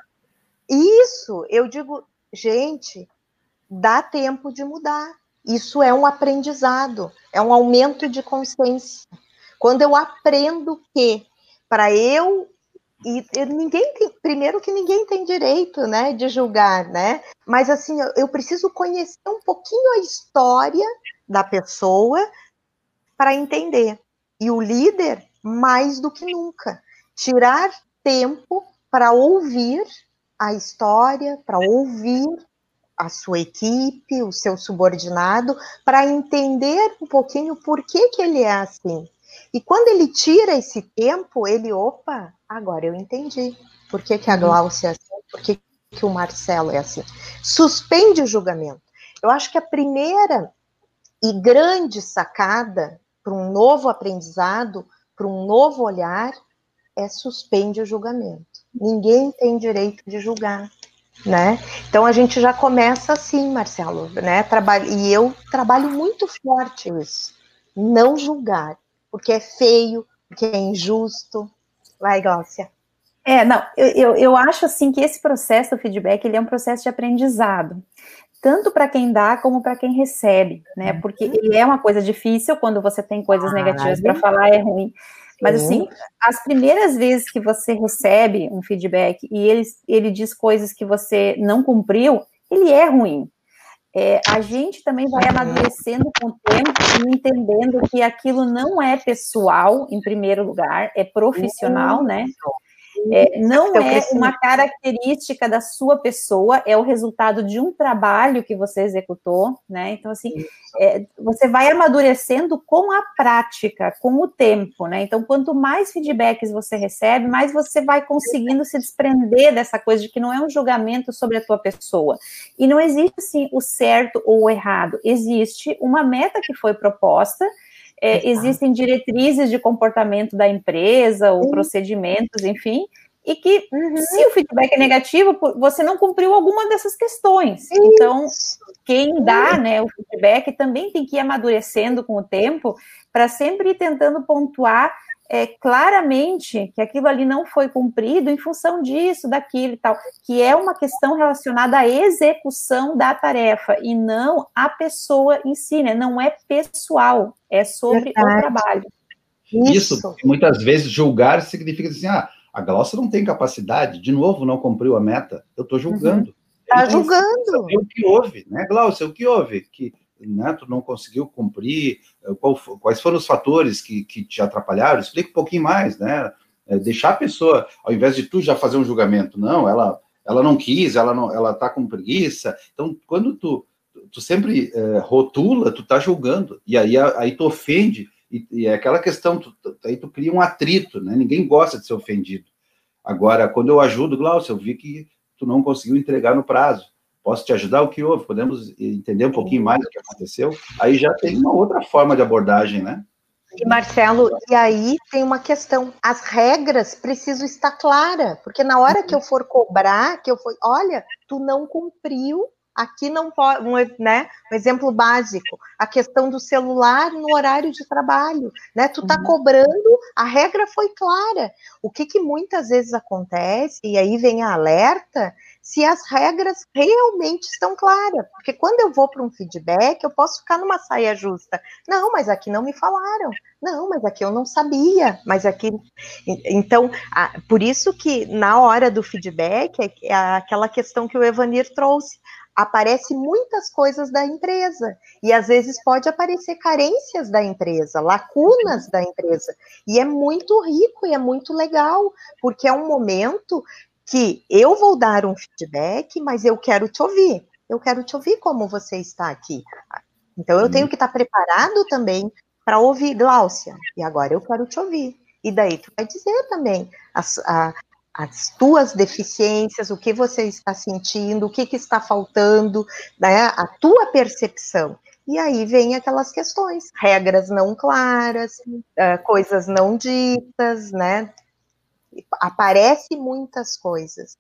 Isso, eu digo, gente, dá tempo de mudar. Isso é um aprendizado, é um aumento de consciência. Quando eu aprendo que para eu e ninguém tem, primeiro que ninguém tem direito, né, de julgar, né? Mas assim, eu, eu preciso conhecer um pouquinho a história da pessoa para entender. E o líder mais do que nunca, tirar tempo para ouvir a história, para ouvir a sua equipe, o seu subordinado, para entender um pouquinho por que, que ele é assim. E quando ele tira esse tempo, ele, opa, agora eu entendi. Por que, que a uhum. Glaucia é assim? Por que, que o Marcelo é assim? Suspende o julgamento. Eu acho que a primeira e grande sacada para um novo aprendizado, para um novo olhar, é suspende o julgamento. Ninguém tem direito de julgar, né? Então a gente já começa assim, Marcelo, né? Trabalho, e eu trabalho muito forte isso. Não julgar, porque é feio, porque é injusto. Vai, Glaucia. É, não, eu, eu acho assim que esse processo do feedback ele é um processo de aprendizado tanto para quem dá como para quem recebe, né? Uhum. Porque ele é uma coisa difícil quando você tem coisas negativas para falar, é ruim. Mas assim, as primeiras vezes que você recebe um feedback e ele, ele diz coisas que você não cumpriu, ele é ruim. É, a gente também vai amadurecendo com o tempo e entendendo que aquilo não é pessoal, em primeiro lugar, é profissional, né? É, não é uma característica da sua pessoa, é o resultado de um trabalho que você executou, né? Então, assim, é, você vai amadurecendo com a prática, com o tempo, né? Então, quanto mais feedbacks você recebe, mais você vai conseguindo se desprender dessa coisa de que não é um julgamento sobre a tua pessoa. E não existe, assim, o certo ou o errado. Existe uma meta que foi proposta, é, existem diretrizes de comportamento da empresa, ou procedimentos, enfim, e que uhum. se o feedback é negativo, você não cumpriu alguma dessas questões. Isso. Então, quem dá né, o feedback também tem que ir amadurecendo com o tempo para sempre ir tentando pontuar é, claramente que aquilo ali não foi cumprido em função disso, daquilo e tal, que é uma questão relacionada à execução da tarefa e não à pessoa em si, né? Não é pessoal, é sobre Verdade. o trabalho. Isso, Isso muitas vezes julgar significa assim, ah, a Glaucia não tem capacidade, de novo não cumpriu a meta, eu estou julgando. Está uhum. julgando. O que houve, né, Glaucia? O que houve? Que né, tu não conseguiu cumprir, eh, qual, quais foram os fatores que, que te atrapalharam? Explica um pouquinho mais, né? É deixar a pessoa, ao invés de tu já fazer um julgamento, não, ela, ela não quis, ela não, ela tá com preguiça. Então, quando tu, tu sempre é, rotula, tu tá julgando, e aí, aí tu ofende, e, e é aquela questão, tu, aí tu cria um atrito, né? Ninguém gosta de ser ofendido. Agora, quando eu ajudo, Glaucio, eu vi que tu não conseguiu entregar no prazo posso te ajudar? O que houve? Podemos entender um pouquinho mais o que aconteceu? Aí já tem uma outra forma de abordagem, né? E Marcelo, e aí tem uma questão, as regras precisam estar claras, porque na hora que eu for cobrar, que eu for, olha, tu não cumpriu, aqui não pode, um, né, um exemplo básico, a questão do celular no horário de trabalho, né, tu tá uhum. cobrando, a regra foi clara, o que que muitas vezes acontece, e aí vem a alerta, se as regras realmente estão claras. Porque quando eu vou para um feedback, eu posso ficar numa saia justa. Não, mas aqui não me falaram. Não, mas aqui eu não sabia. Mas aqui. Então, por isso que na hora do feedback, é, é aquela questão que o Evanir trouxe. Aparece muitas coisas da empresa e às vezes pode aparecer carências da empresa, lacunas da empresa e é muito rico e é muito legal porque é um momento que eu vou dar um feedback, mas eu quero te ouvir. Eu quero te ouvir como você está aqui. Então, eu tenho uhum. que estar preparado também para ouvir, Gláucia, e agora eu quero te ouvir. E daí tu vai dizer também as, a, as tuas deficiências, o que você está sentindo, o que, que está faltando, né, a tua percepção. E aí vem aquelas questões, regras não claras, uh, coisas não ditas, né? Aparece muitas coisas.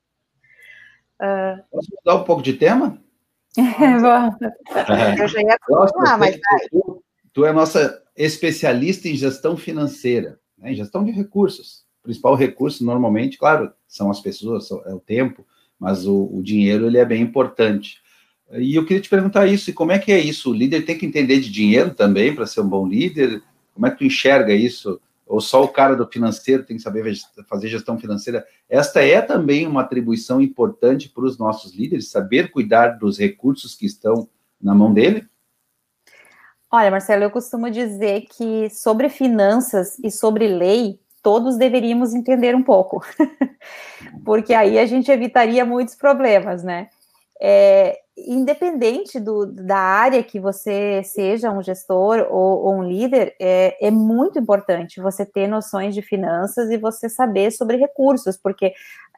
Uh, Posso mudar um pouco de tema? É, eu já ia continuar, mas tu, tu é nossa especialista em gestão financeira, né, em gestão de recursos. O principal recurso, normalmente, claro, são as pessoas, é o tempo, mas o, o dinheiro ele é bem importante. E eu queria te perguntar isso, e como é que é isso? O líder tem que entender de dinheiro também para ser um bom líder? Como é que tu enxerga isso? Ou só o cara do financeiro tem que saber fazer gestão financeira. Esta é também uma atribuição importante para os nossos líderes, saber cuidar dos recursos que estão na mão dele? Olha, Marcelo, eu costumo dizer que sobre finanças e sobre lei, todos deveríamos entender um pouco, porque aí a gente evitaria muitos problemas, né? É, independente do, da área que você seja um gestor ou, ou um líder, é, é, muito importante você ter noções de finanças e você saber sobre recursos, porque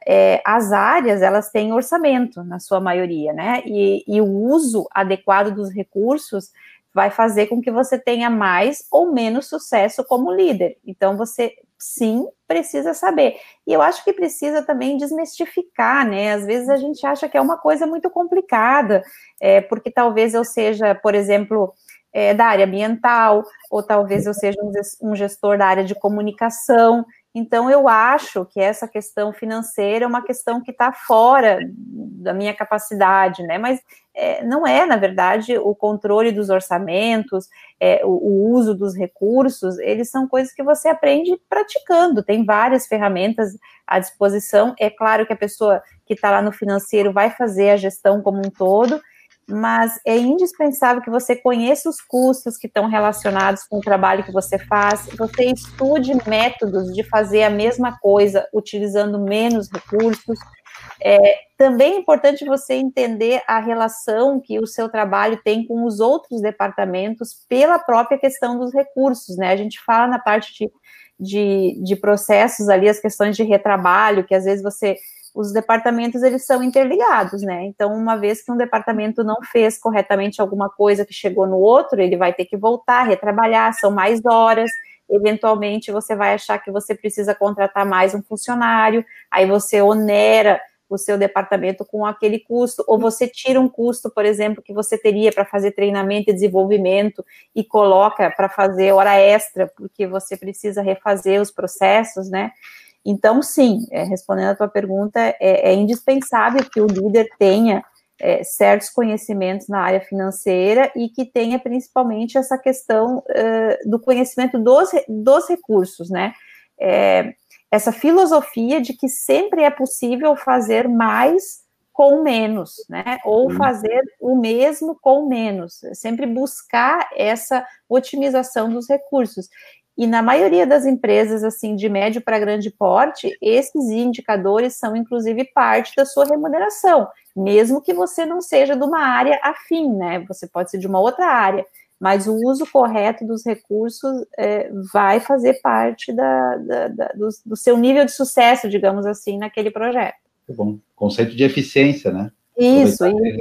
é, as áreas elas têm orçamento na sua maioria, né? E, e o uso adequado dos recursos vai fazer com que você tenha mais ou menos sucesso como líder. Então, você sim precisa saber. E eu acho que precisa também desmistificar, né? Às vezes a gente acha que é uma coisa muito complicada, é, porque talvez eu seja, por exemplo, é, da área ambiental, ou talvez eu seja um gestor da área de comunicação, então, eu acho que essa questão financeira é uma questão que está fora da minha capacidade, né? Mas é, não é, na verdade, o controle dos orçamentos, é, o, o, uso dos recursos, eles são coisas que você aprende praticando. Tem várias ferramentas à disposição. É claro que a pessoa que está lá no financeiro vai fazer a gestão como um todo, mas é indispensável que você conheça os custos que estão relacionados com o trabalho que você faz, você estude métodos de fazer a mesma coisa utilizando menos recursos. É, também é importante você entender a relação que o seu trabalho tem com os outros departamentos pela própria questão dos recursos, né? A gente fala na parte de, de, de processos ali, as questões de retrabalho, que às vezes você os departamentos eles são interligados, né? Então, uma vez que um departamento não fez corretamente alguma coisa que chegou no outro, ele vai ter que voltar, retrabalhar, são mais horas. Eventualmente, você vai achar que você precisa contratar mais um funcionário, aí você onera o seu departamento com aquele custo, ou você tira um custo, por exemplo, que você teria para fazer treinamento e desenvolvimento e coloca para fazer hora extra, porque você precisa refazer os processos, né? Então, sim, é, respondendo a tua pergunta, é, é, indispensável que o líder tenha é, certos conhecimentos na área financeira e que tenha principalmente essa questão do conhecimento dos, dos recursos, né? É, essa filosofia de que sempre é possível fazer mais com menos, né? Ou fazer o mesmo com menos. Sempre buscar essa otimização dos recursos. E na maioria das empresas, assim, de médio para grande porte, esses indicadores são, inclusive, parte da sua remuneração, mesmo que você não seja de uma área afim, né? Você pode ser de uma outra área, mas o uso correto dos recursos é, vai fazer parte da, da, da, do, do, seu nível de sucesso, digamos assim, naquele projeto. Muito bom. Conceito de eficiência, né? Isso, isso.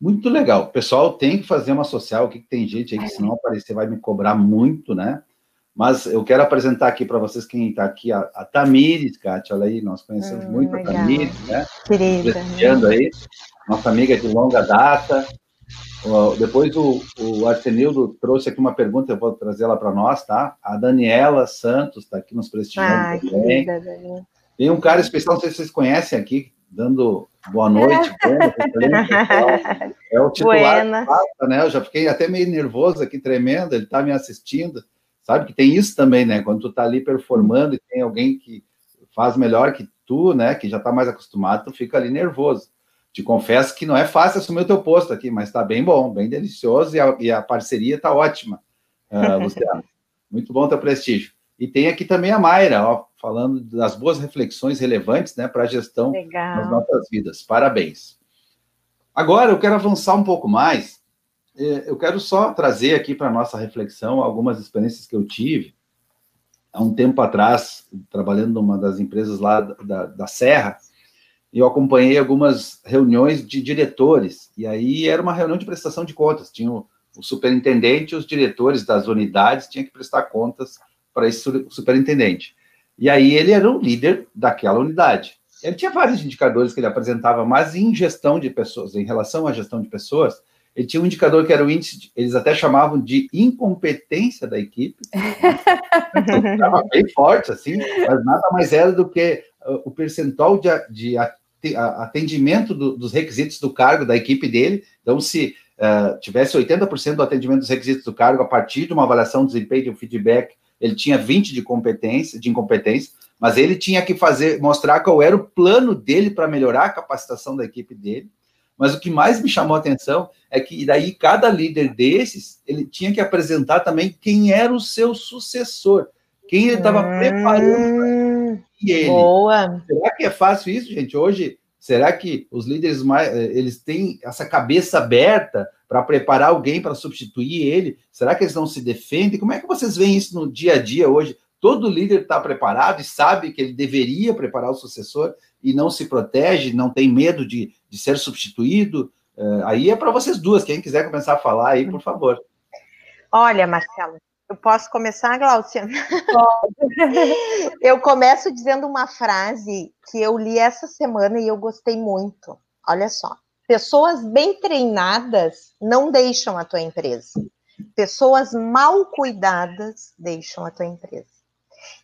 Muito legal. O pessoal tem que fazer uma social, o que, que tem gente aí que é. se não aparecer vai me cobrar muito, né? Mas eu quero apresentar aqui para vocês quem está aqui, a, a Tamires, Kátia, olha aí, nós conhecemos hum, muito legal. a Tamires, né? Querida. aí, nossa amiga de longa data. depois o, o Arsenildo trouxe aqui uma pergunta, eu vou trazer ela para nós, tá? A Daniela Santos está aqui nos prestigiando ah, também. Querida, Tem um cara especial, não sei se vocês conhecem aqui, dando boa noite. é o titular, né? Eu já fiquei até meio nervoso aqui, tremendo, ele está me assistindo. Sabe que tem isso também, né? Quando tu tá ali performando e tem alguém que faz melhor que tu, né? Que já tá mais acostumado, tu fica ali nervoso. Te confesso que não é fácil assumir o teu posto aqui, mas tá bem bom, bem delicioso e a, e a parceria tá ótima, uh, Luciano. Muito bom teu prestígio. E tem aqui também a Mayra, ó, falando das boas reflexões relevantes né, para a gestão Legal. das nossas vidas. Parabéns. Agora eu quero avançar um pouco mais eu quero só trazer aqui para nossa reflexão algumas experiências que eu tive há um tempo atrás, trabalhando numa das empresas lá da, da Serra, eu acompanhei algumas reuniões de diretores, e aí era uma reunião de prestação de contas, tinha o, o superintendente e os diretores das unidades tinham que prestar contas para esse superintendente. E aí ele era o líder daquela unidade. Ele tinha vários indicadores que ele apresentava, mas em gestão de pessoas, em relação à gestão de pessoas, ele tinha um indicador que era o índice, eles até chamavam de incompetência da equipe. Estava bem forte, assim, mas nada mais era do que uh, o percentual de, de atendimento do, dos requisitos do cargo da equipe dele. Então, se uh, tivesse 80% do atendimento dos requisitos do cargo a partir de uma avaliação de desempenho, de um feedback, ele tinha 20 de competência, de incompetência, mas ele tinha que fazer, mostrar qual era o plano dele para melhorar a capacitação da equipe dele mas o que mais me chamou a atenção é que daí cada líder desses, ele tinha que apresentar também quem era o seu sucessor, quem ele estava hum, preparando e ele. Boa. Será que é fácil isso, gente? Hoje, será que os líderes mais eh, eles têm essa cabeça aberta para preparar alguém para substituir ele? Será que eles não se defendem? Como é que vocês veem isso no dia a dia hoje? Todo líder está preparado e sabe que ele deveria preparar o sucessor e não se protege, não tem medo de, de ser substituído. Uh, aí é para vocês duas. Quem quiser começar a falar aí, por favor. Olha, Marcelo, eu posso começar, Glaucia? eu começo dizendo uma frase que eu li essa semana e eu gostei muito. Olha só. Pessoas bem treinadas não deixam a tua empresa. Pessoas mal cuidadas deixam a tua empresa.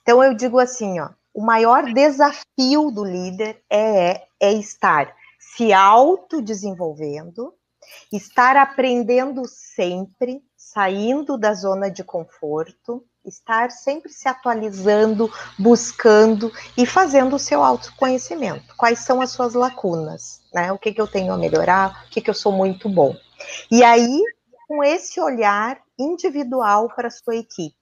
Então eu digo assim, ó, o maior desafio do líder é, é estar se autodesenvolvendo, estar aprendendo sempre, saindo da zona de conforto, estar sempre se atualizando, buscando e fazendo o seu autoconhecimento. Quais são as suas lacunas, né? O que, que eu tenho a melhorar, o que, que eu sou muito bom. E aí, com esse olhar individual para a sua equipe.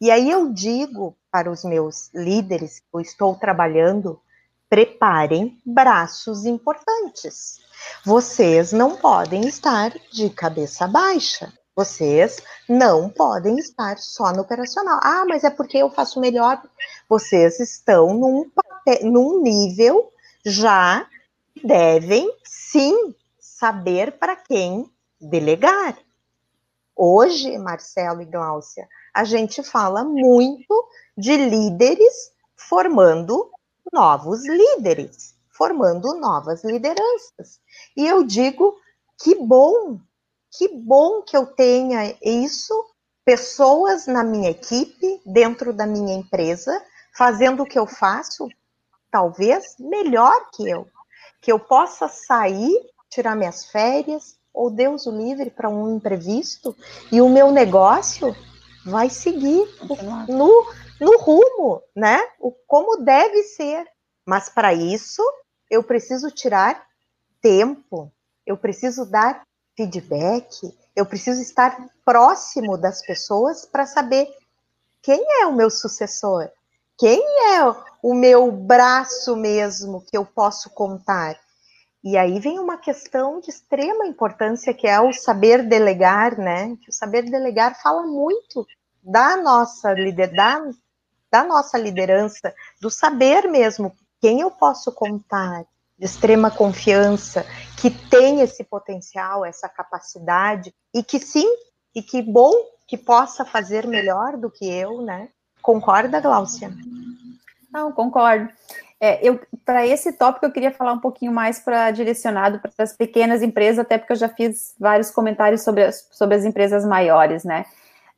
E aí eu digo para os meus líderes que eu estou trabalhando, preparem braços importantes. Vocês não podem estar de cabeça baixa. Vocês não podem estar só no operacional. Ah, mas é porque eu faço melhor. Vocês estão num, num nível já devem sim saber para quem delegar. Hoje, Marcelo e Gláucia, a gente fala muito de líderes formando novos líderes, formando novas lideranças. E eu digo que bom, que bom que eu tenha isso, pessoas na minha equipe, dentro da minha empresa, fazendo o que eu faço, talvez melhor que eu. Que eu possa sair, tirar minhas férias, ou Deus o livre para um imprevisto, e o meu negócio vai seguir no, no rumo, né? O, como deve ser. Mas para isso, eu preciso tirar tempo, eu preciso dar feedback, eu preciso estar próximo das pessoas para saber quem é o meu sucessor, quem é o meu braço mesmo que eu posso contar. E aí vem uma questão de extrema importância que é o saber delegar, né? Que o saber delegar fala muito da nossa liderança, da nossa liderança, do saber mesmo quem eu posso contar, de extrema confiança, que tem esse potencial, essa capacidade, e que sim, e que bom que possa fazer melhor do que eu, né? Concorda, Gláucia? Não, concordo. É, eu para esse tópico eu queria falar um pouquinho mais para direcionado para as pequenas empresas, até porque eu já fiz vários comentários sobre as, sobre as empresas maiores, né?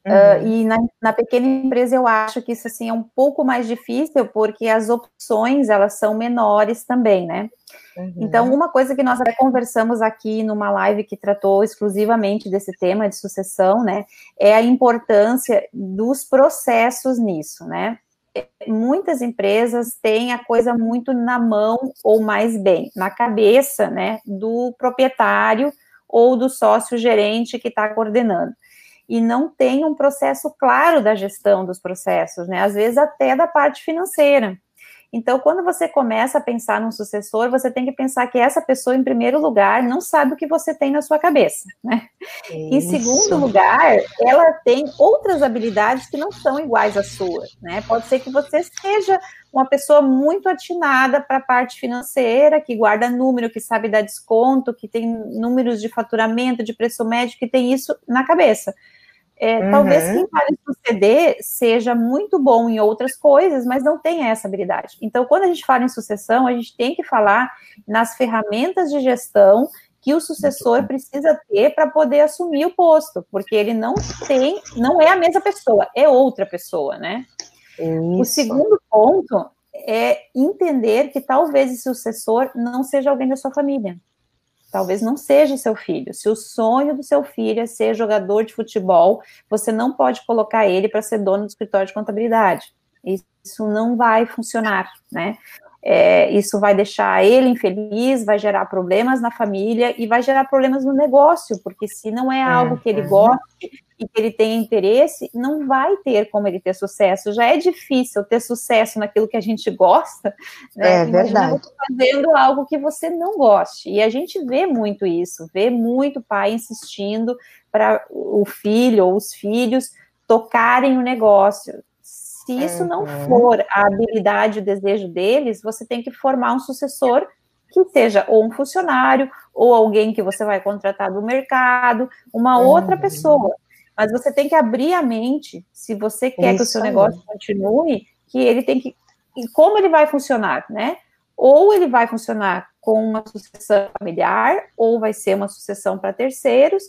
Uhum. Uh, e na, na, pequena empresa eu acho que isso assim é um pouco mais difícil porque as opções elas são menores também, né? Uhum. Então uma coisa que nós até conversamos aqui numa live que tratou exclusivamente desse tema de sucessão, né, é a importância dos processos nisso, né? Muitas empresas têm a coisa muito na mão ou mais bem na cabeça, né, do proprietário ou do sócio gerente que está coordenando e não tem um processo claro da gestão dos processos, né? Às vezes até da parte financeira. Então, quando você começa a pensar num sucessor, você tem que pensar que essa pessoa, em primeiro lugar, não sabe o que você tem na sua cabeça, né? Em segundo lugar, ela tem outras habilidades que não são iguais às suas, né? Pode ser que você seja uma pessoa muito atinada para a parte financeira, que guarda número, que sabe dar desconto, que tem números de faturamento, de preço médio, que tem isso na cabeça. É, uhum. Talvez quem vai suceder seja muito bom em outras coisas, mas não tem essa habilidade. Então, quando a gente fala em sucessão, a gente tem que falar nas ferramentas de gestão que o sucessor precisa ter para poder assumir o posto, porque ele não tem, não é a mesma pessoa, é outra pessoa, né? Isso. O segundo ponto é entender que talvez esse sucessor não seja alguém da sua família talvez não seja seu filho. Se o sonho do seu filho é ser jogador de futebol, você não pode colocar ele para ser dono do escritório de contabilidade. Isso não vai funcionar, né? É, isso vai deixar ele infeliz, vai gerar problemas na família e vai gerar problemas no negócio, porque se não é algo que ele uhum. goste e que ele tenha interesse, não vai ter como ele ter sucesso. Já é difícil ter sucesso naquilo que a gente gosta, né? É verdade. fazendo algo que você não goste. E a gente vê muito isso, vê muito pai insistindo para o filho ou os filhos tocarem o negócio, se isso não for a habilidade, o desejo deles, você tem que formar um sucessor que seja ou um funcionário, ou alguém que você vai contratar do mercado, uma outra pessoa. Mas você tem que abrir a mente, se você quer isso que o seu negócio continue, que ele tem que. E como ele vai funcionar, né? Ou ele vai funcionar com uma sucessão familiar, ou vai ser uma sucessão para terceiros,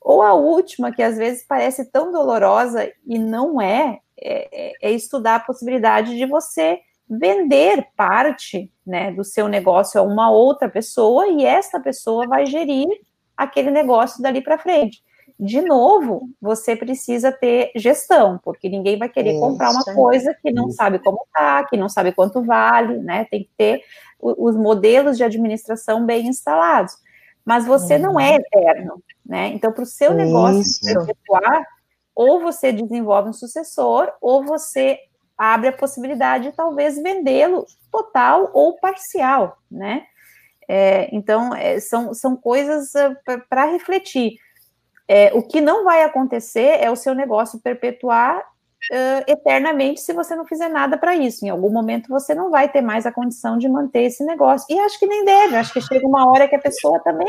ou a última, que às vezes parece tão dolorosa e não é, é, é, é, estudar a possibilidade de você vender parte né, do seu negócio a uma outra pessoa e essa pessoa vai gerir aquele negócio dali para frente. De novo, você precisa ter gestão, porque ninguém vai querer Isso. comprar uma coisa que não sabe como tá, que não sabe quanto vale, né? Tem que ter os modelos de administração bem instalados. Mas você uhum. não é eterno, né? Então, para o seu negócio se perpetuar, ou você desenvolve um sucessor, ou você abre a possibilidade de talvez vendê-lo total ou parcial, né? É, então, é, são, são coisas ah, para refletir. É, o que não vai acontecer é o seu negócio perpetuar uh, eternamente se você não fizer nada para isso. Em algum momento você não vai ter mais a condição de manter esse negócio. E acho que nem deve, acho que chega uma hora que a pessoa também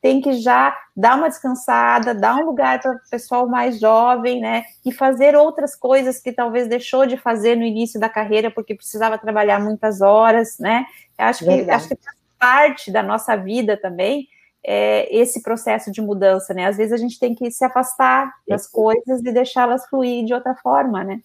tem que já dar uma descansada, dar um lugar para o pessoal mais jovem, né? E fazer outras coisas que talvez deixou de fazer no início da carreira porque precisava trabalhar muitas horas, né? Acho que, acho que faz parte da nossa vida também é, esse processo de mudança, né? Às vezes a gente tem que se afastar das coisas e deixá-las fluir de outra forma, né?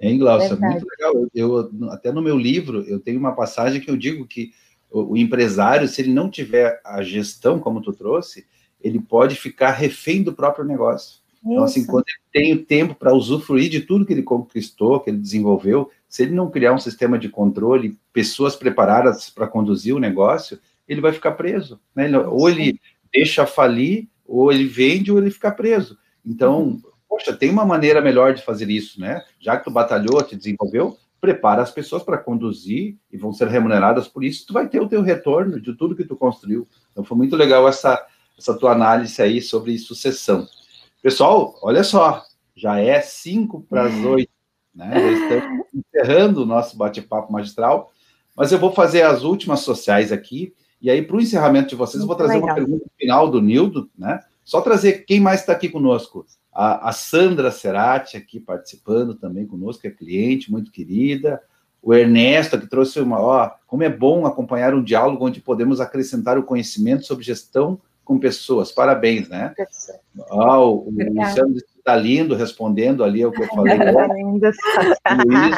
Hein, Glaucio? É muito legal. Eu, eu, até no meu livro, eu tenho uma passagem que eu digo que o, o, empresário, se ele não tiver a gestão, como tu trouxe, ele pode ficar refém do próprio negócio. Isso. Então, assim, quando ele tem o tempo para usufruir de tudo que ele conquistou, que ele desenvolveu, se ele não criar um sistema de controle, pessoas preparadas para conduzir o negócio, ele vai ficar preso. Né? Ou ele deixa falir, ou ele vende, ou ele fica preso. Então, uhum. poxa, tem uma maneira melhor de fazer isso, né? Já que tu batalhou, te desenvolveu, prepara as pessoas para conduzir e vão ser remuneradas por isso, tu vai ter o teu retorno de tudo que tu construiu. Então, foi muito legal essa, essa tua análise aí sobre sucessão. Pessoal, olha só, já é cinco para as oito, né? Já estamos encerrando o nosso bate-papo magistral, mas eu vou fazer as últimas sociais aqui. E aí, para o encerramento de vocês, eu vou trazer Legal. uma pergunta final do Nildo, né? Só trazer quem mais está aqui conosco. A, a, Sandra Serati aqui participando também conosco, é cliente, muito querida. O Ernesto, que trouxe uma. Ó, como é bom acompanhar um diálogo onde podemos acrescentar o conhecimento sobre gestão com pessoas. Parabéns, né? Ó, o, o Luciano está lindo respondendo ali ao que eu falei. Luiz,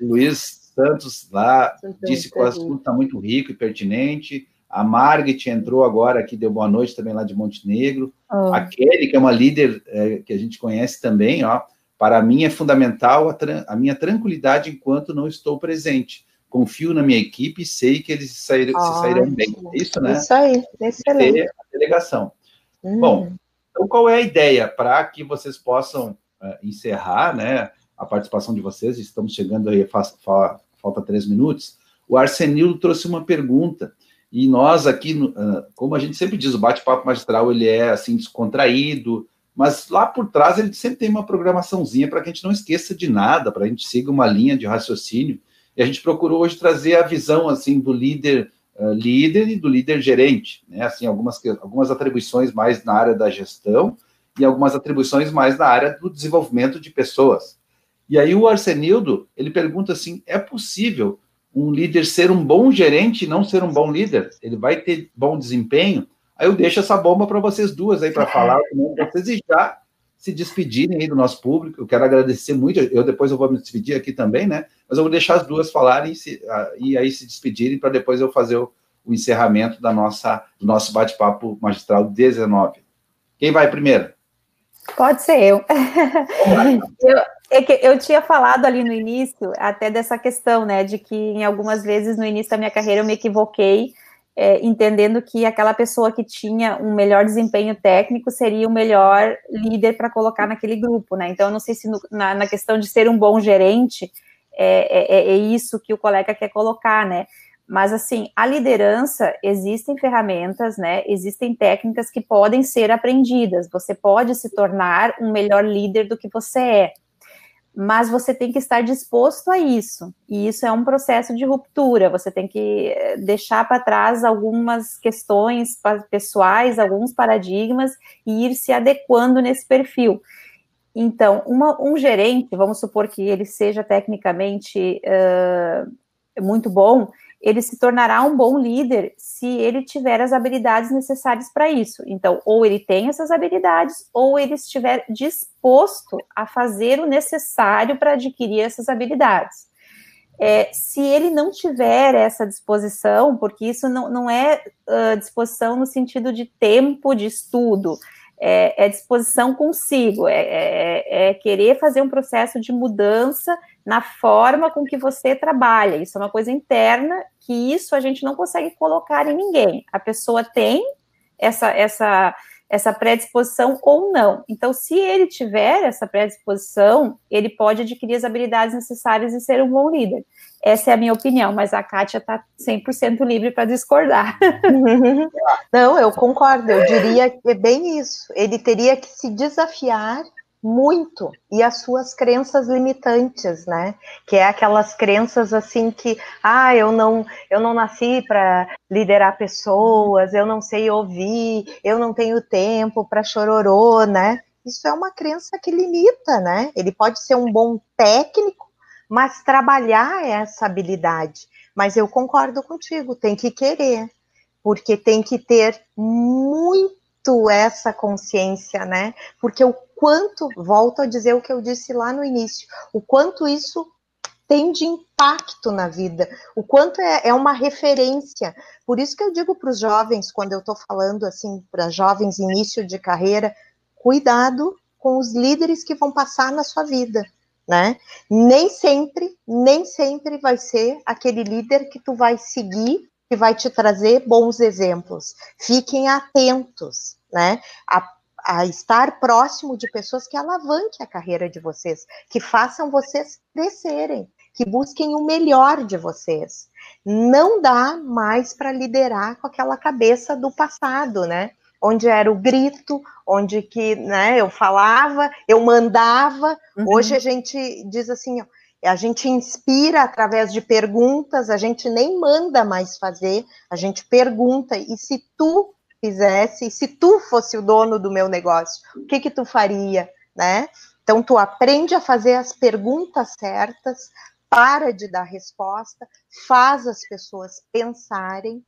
Luiz Santos lá disse que o assunto está muito rico e pertinente. A Margit entrou agora aqui, deu boa noite também lá de Montenegro. Oh. A Kelly, que é uma líder é, que a gente conhece também, ó. Para mim é fundamental a, a, minha tranquilidade enquanto não estou presente. Confio na minha equipe e sei que eles sair, oh, se sairão bem. É isso, né? Isso aí, excelente. a delegação. Hum. Bom, então qual é a ideia para que vocês possam uh, encerrar, né? a participação de vocês, estamos chegando aí, falta três minutos. O Arsenil trouxe uma pergunta, e nós aqui, ah, como a gente sempre diz, o bate-papo magistral ele é assim descontraído, mas lá por trás ele sempre tem uma programaçãozinha para que a gente não esqueça de nada, para a gente siga uma linha de raciocínio. E a gente procurou hoje trazer a visão assim do líder uh, líder e do líder gerente, né? Assim, algumas algumas atribuições mais na área da gestão e algumas atribuições mais na área do desenvolvimento de pessoas. E aí o Arsenildo, ele pergunta assim, é possível um líder ser um bom gerente e não ser um bom líder? Ele vai ter bom desempenho? Aí eu deixo essa bomba para vocês duas aí para falar com vocês e já se despedirem aí do nosso público. Eu quero agradecer muito. Eu depois eu vou me despedir aqui também, né? Mas eu vou deixar as duas falarem se, e aí se despedirem para depois eu fazer o, o, encerramento da nossa do nosso bate-papo magistral 19. Quem vai primeiro? Pode ser eu. eu, é que eu tinha falado ali no início até dessa questão, né, de que em algumas vezes no início da minha carreira eu me equivoquei, é, entendendo que aquela pessoa que tinha um melhor desempenho técnico seria o melhor líder para colocar naquele grupo, né? Então eu não sei se no, na, na, questão de ser um bom gerente é, é, é isso que o colega quer colocar, né? Mas, assim, a liderança, existem ferramentas, né? Existem técnicas que podem ser aprendidas. Você pode se tornar um melhor líder do que você é. Mas você tem que estar disposto a isso. E isso é um processo de ruptura. Você tem que eh, deixar para trás algumas questões pessoais, alguns paradigmas e ir se adequando nesse perfil. Então, uma, um gerente, vamos supor que ele seja tecnicamente uh, muito bom, ele se tornará um bom líder se ele tiver as habilidades necessárias para isso. Então, ou ele tem essas habilidades, ou ele estiver disposto a fazer o necessário para adquirir essas habilidades. É, se ele não tiver essa disposição, porque isso não, não é uh, disposição no sentido de tempo de estudo, é, é disposição consigo, é, é, é, querer fazer um processo de mudança na forma com que você trabalha. Isso é uma coisa interna que isso a gente não consegue colocar em ninguém. A pessoa tem essa, essa, essa predisposição ou não. Então, se ele tiver essa predisposição, ele pode adquirir as habilidades necessárias e ser um bom líder. Essa é a minha opinião, mas a Kátia está 100% livre para discordar. Não, eu concordo, eu diria que é bem isso. Ele teria que se desafiar muito e as suas crenças limitantes, né? Que é aquelas crenças assim que, ah, eu não, eu não nasci para liderar pessoas, eu não sei ouvir, eu não tenho tempo para chororô, né? Isso é uma crença que limita, né? Ele pode ser um bom técnico, mas trabalhar essa habilidade. Mas eu concordo contigo, tem que querer, porque tem que ter muito essa consciência, né? Porque o quanto, volto a dizer o que eu disse lá no início, o quanto isso tem de impacto na vida, o quanto é, é uma referência. Por isso que eu digo para os jovens, quando eu estou falando assim, para jovens início de carreira, cuidado com os líderes que vão passar na sua vida, né? Nem sempre, nem sempre vai ser aquele líder que tu vai seguir, que vai te trazer bons exemplos. Fiquem atentos, né? A a estar próximo de pessoas que alavanquem a carreira de vocês, que façam vocês crescerem, que busquem o melhor de vocês. Não dá mais para liderar com aquela cabeça do passado, né? Onde era o grito, onde que, né, eu falava, eu mandava. Uhum. Hoje a gente diz assim, ó, a gente inspira através de perguntas, a gente nem manda mais fazer, a gente pergunta, e se tu fizesse, se tu fosse o dono do meu negócio, o que que tu faria, né? Então tu aprende a fazer as perguntas certas, para de dar resposta, faz as pessoas pensarem.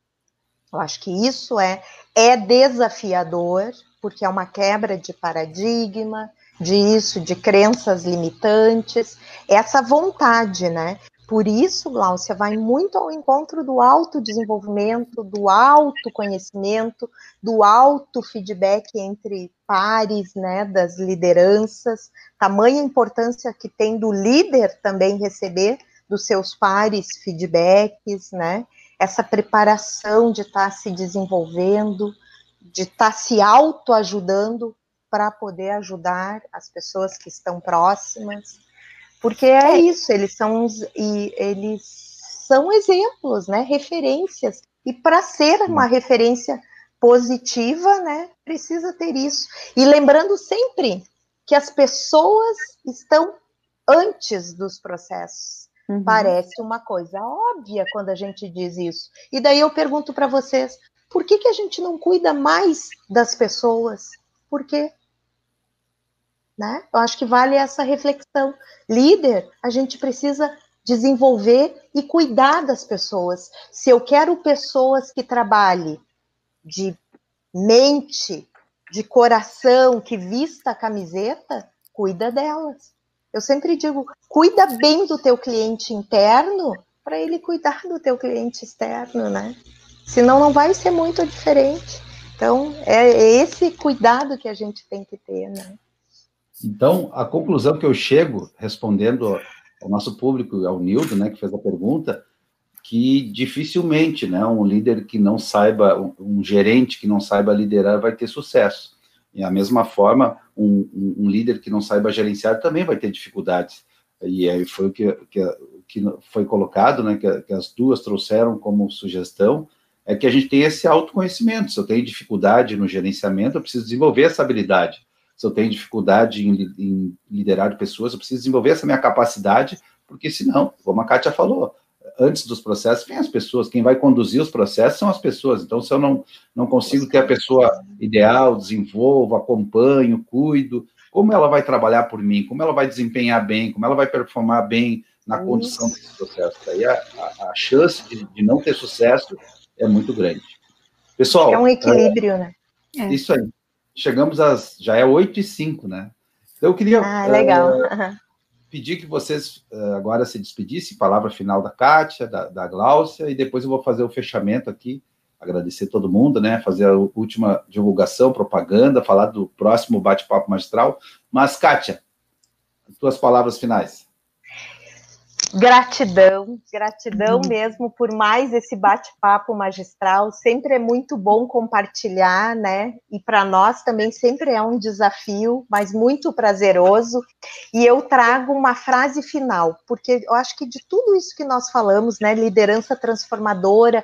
Eu acho que isso é é desafiador, porque é uma quebra de paradigma, disso, de crenças limitantes, essa vontade, né? Por isso, Glaucia, vai muito ao encontro do autodesenvolvimento, do autoconhecimento, do auto-feedback entre pares, né, das lideranças, tamanha importância que tem do líder também receber dos seus pares feedbacks, né, essa preparação de estar tá se desenvolvendo, de estar tá se autoajudando para poder ajudar as pessoas que estão próximas. Porque é, isso, eles são e eles são exemplos, né, referências. E para ser uma referência positiva, né, precisa ter isso. E lembrando sempre que as pessoas estão antes dos processos. Uhum. Parece uma coisa óbvia quando a gente diz isso. E daí eu pergunto para vocês, por que, que a gente não cuida mais das pessoas? Por quê? Né? Eu acho que vale essa reflexão. Líder, a gente precisa desenvolver e cuidar das pessoas. Se eu quero pessoas que trabalhem de mente, de coração, que vista a camiseta, cuida delas. Eu sempre digo, cuida bem do teu cliente interno para ele cuidar do teu cliente externo, né? Senão não vai ser muito diferente. Então, é esse cuidado que a gente tem que ter, né? Então, a conclusão que eu chego, respondendo ao nosso público, ao Nildo, né, que fez a pergunta, que dificilmente, né, um líder que não saiba, um, um gerente que não saiba liderar vai ter sucesso. E a mesma forma, um, um, um, líder que não saiba gerenciar também vai ter dificuldades. E aí foi o que, que, que foi colocado, né, que, que as duas trouxeram como sugestão, é que a gente tem esse autoconhecimento. Se eu tenho dificuldade no gerenciamento, eu preciso desenvolver essa habilidade se eu tenho dificuldade em, em liderar pessoas, eu preciso desenvolver essa minha capacidade, porque senão, como a Kátia falou, antes dos processos vem as pessoas, quem vai conduzir os processos são as pessoas. Então, se eu não, não consigo ter a pessoa ideal, desenvolvo, acompanho, cuido, como ela vai trabalhar por mim, como ela vai desempenhar bem, como ela vai performar bem na condução desse processo. Daí a, a, a chance de, de, não ter sucesso é muito grande. Pessoal. É um equilíbrio, é, né? É. Isso aí chegamos às. Já é 8 e 5, né? Então eu queria. Ah, legal. Uh, pedir que vocês uh, agora se despedissem, palavra final da Kátia, da, da Gláucia, e depois eu vou fazer o fechamento aqui. Agradecer todo mundo, né? Fazer a última divulgação, propaganda, falar do próximo bate-papo magistral. Mas, Kátia, tuas palavras finais. Gratidão, gratidão uhum. mesmo por mais esse bate-papo magistral. Sempre é muito bom compartilhar, né? E para nós também sempre é um desafio, mas muito prazeroso. E eu trago uma frase final, porque eu acho que de tudo isso que nós falamos, né? Liderança transformadora,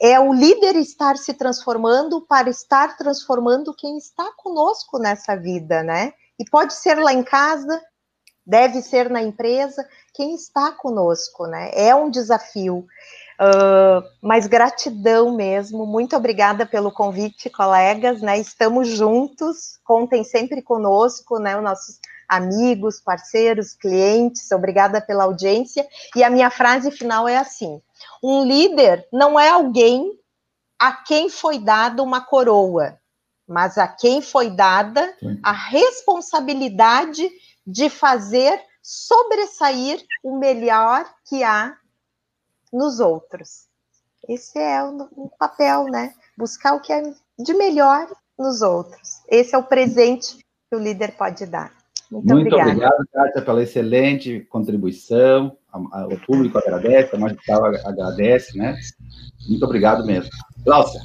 é o líder estar se transformando para estar transformando quem está conosco nessa vida, né? E pode ser lá em casa, deve ser na empresa, quem está conosco, né? É um desafio. Uh, mas gratidão mesmo, muito obrigada pelo convite, colegas, né? Estamos juntos, contem sempre conosco, né? Os nossos amigos, parceiros, clientes, obrigada pela audiência. E a minha frase final é assim: um líder não é alguém a quem foi dada uma coroa, mas a quem foi dada a responsabilidade de fazer sobressair o melhor que há nos outros. Esse é o, o papel, né? Buscar o que é de melhor nos outros. Esse é o presente que o líder pode dar. Muito, Muito obrigado, Kátia, pela excelente contribuição. O público agradece, a magistral agradece, né? Muito obrigado mesmo. Cláudia.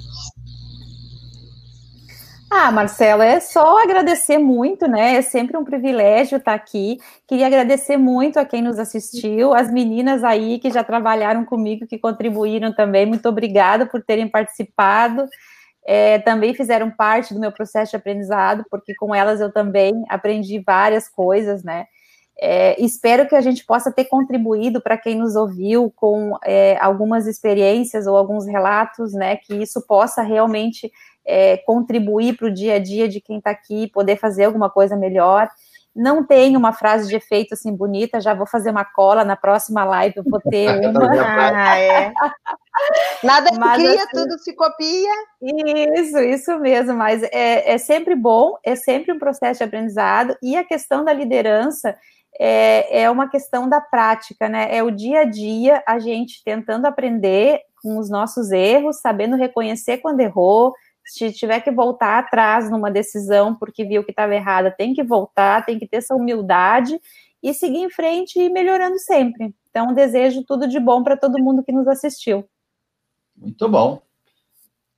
Ah, Marcelo, é só agradecer muito, né? É sempre um privilégio estar aqui. Queria agradecer muito a quem nos assistiu, as meninas aí que já trabalharam comigo, que contribuíram também. Muito obrigada por terem participado. É, também fizeram parte do meu processo de aprendizado, porque com elas eu também aprendi várias coisas, né? É, espero que a gente possa ter contribuído para quem nos ouviu com é, algumas experiências ou alguns relatos, né? Que isso possa realmente é, contribuir para o dia a dia de quem está aqui, poder fazer alguma coisa melhor. Não tenho uma frase de efeito assim bonita, já vou fazer uma cola na próxima live, eu vou ter uma. ah, é. Nada se cria, assim, tudo se copia. Isso, isso mesmo, mas é, é sempre bom, é sempre um processo de aprendizado, e a questão da liderança é, é uma questão da prática, né? É o dia a dia a gente tentando aprender com os nossos erros, sabendo reconhecer quando errou, se tiver que voltar atrás numa decisão porque viu que estava errada, tem que voltar, tem que ter essa humildade e seguir em frente e melhorando sempre. Então, desejo tudo de bom para todo mundo que nos assistiu. Muito bom.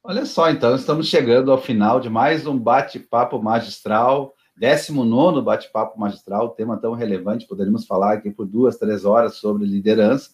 Olha só, então, estamos chegando ao final de mais um bate-papo magistral, 19 bate-papo magistral, tema tão relevante, poderíamos falar aqui por duas, três horas sobre liderança,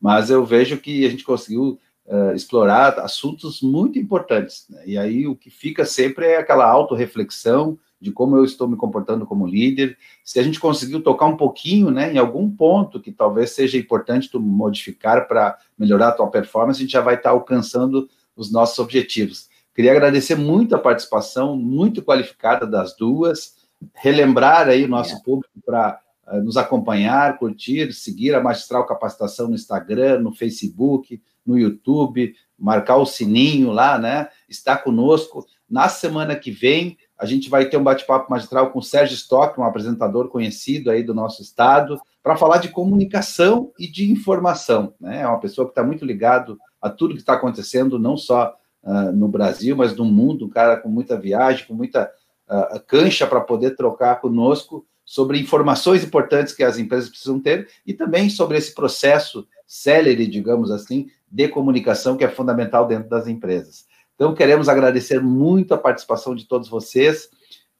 mas eu vejo que a gente conseguiu uh, explorar assuntos muito importantes. Né? E aí o que fica sempre é aquela autorreflexão de como eu estou me comportando como líder. Se a gente conseguiu tocar um pouquinho, né, em algum ponto que talvez seja importante tu modificar para melhorar a tua performance, a gente já vai estar alcançando os nossos objetivos. Queria agradecer muito a participação muito qualificada das duas, relembrar aí o nosso é. público para nos acompanhar, curtir, seguir a Magistral Capacitação no Instagram, no Facebook, no YouTube, marcar o sininho lá, né? Está conosco. Na semana que vem, a gente vai ter um bate-papo magistral com o Sérgio Stock, um apresentador conhecido aí do nosso estado, para falar de comunicação e de informação. Né? É uma pessoa que está muito ligado a tudo que está acontecendo, não só uh, no Brasil, mas no mundo, um cara com muita viagem, com muita uh, cancha para poder trocar conosco sobre informações importantes que as empresas precisam ter e também sobre esse processo célere, digamos assim, de comunicação que é fundamental dentro das empresas. Então, queremos agradecer muito a participação de todos vocês.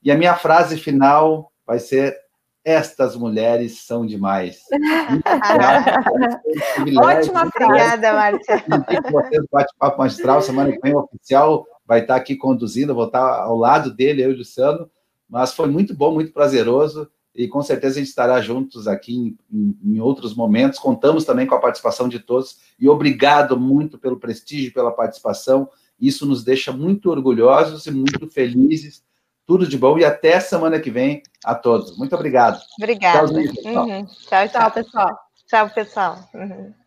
E a minha frase final vai ser: Estas mulheres são demais. Ótima obrigada, Márcia. Vocês bate-papo magistral, semana que vem o oficial vai estar aqui conduzindo, vou estar ao lado dele, eu e o Luciano. Mas foi muito bom, muito prazeroso e com certeza a gente estará juntos aqui em, em, outros momentos. Contamos também com a participação de todos e obrigado muito pelo prestígio, pela participação. Isso nos deixa muito orgulhosos e muito felizes. Tudo de bom e até semana que vem a todos. Muito obrigado. Obrigada. Uhum. Tchau, tchau, pessoal. Tchau, pessoal. Uhum.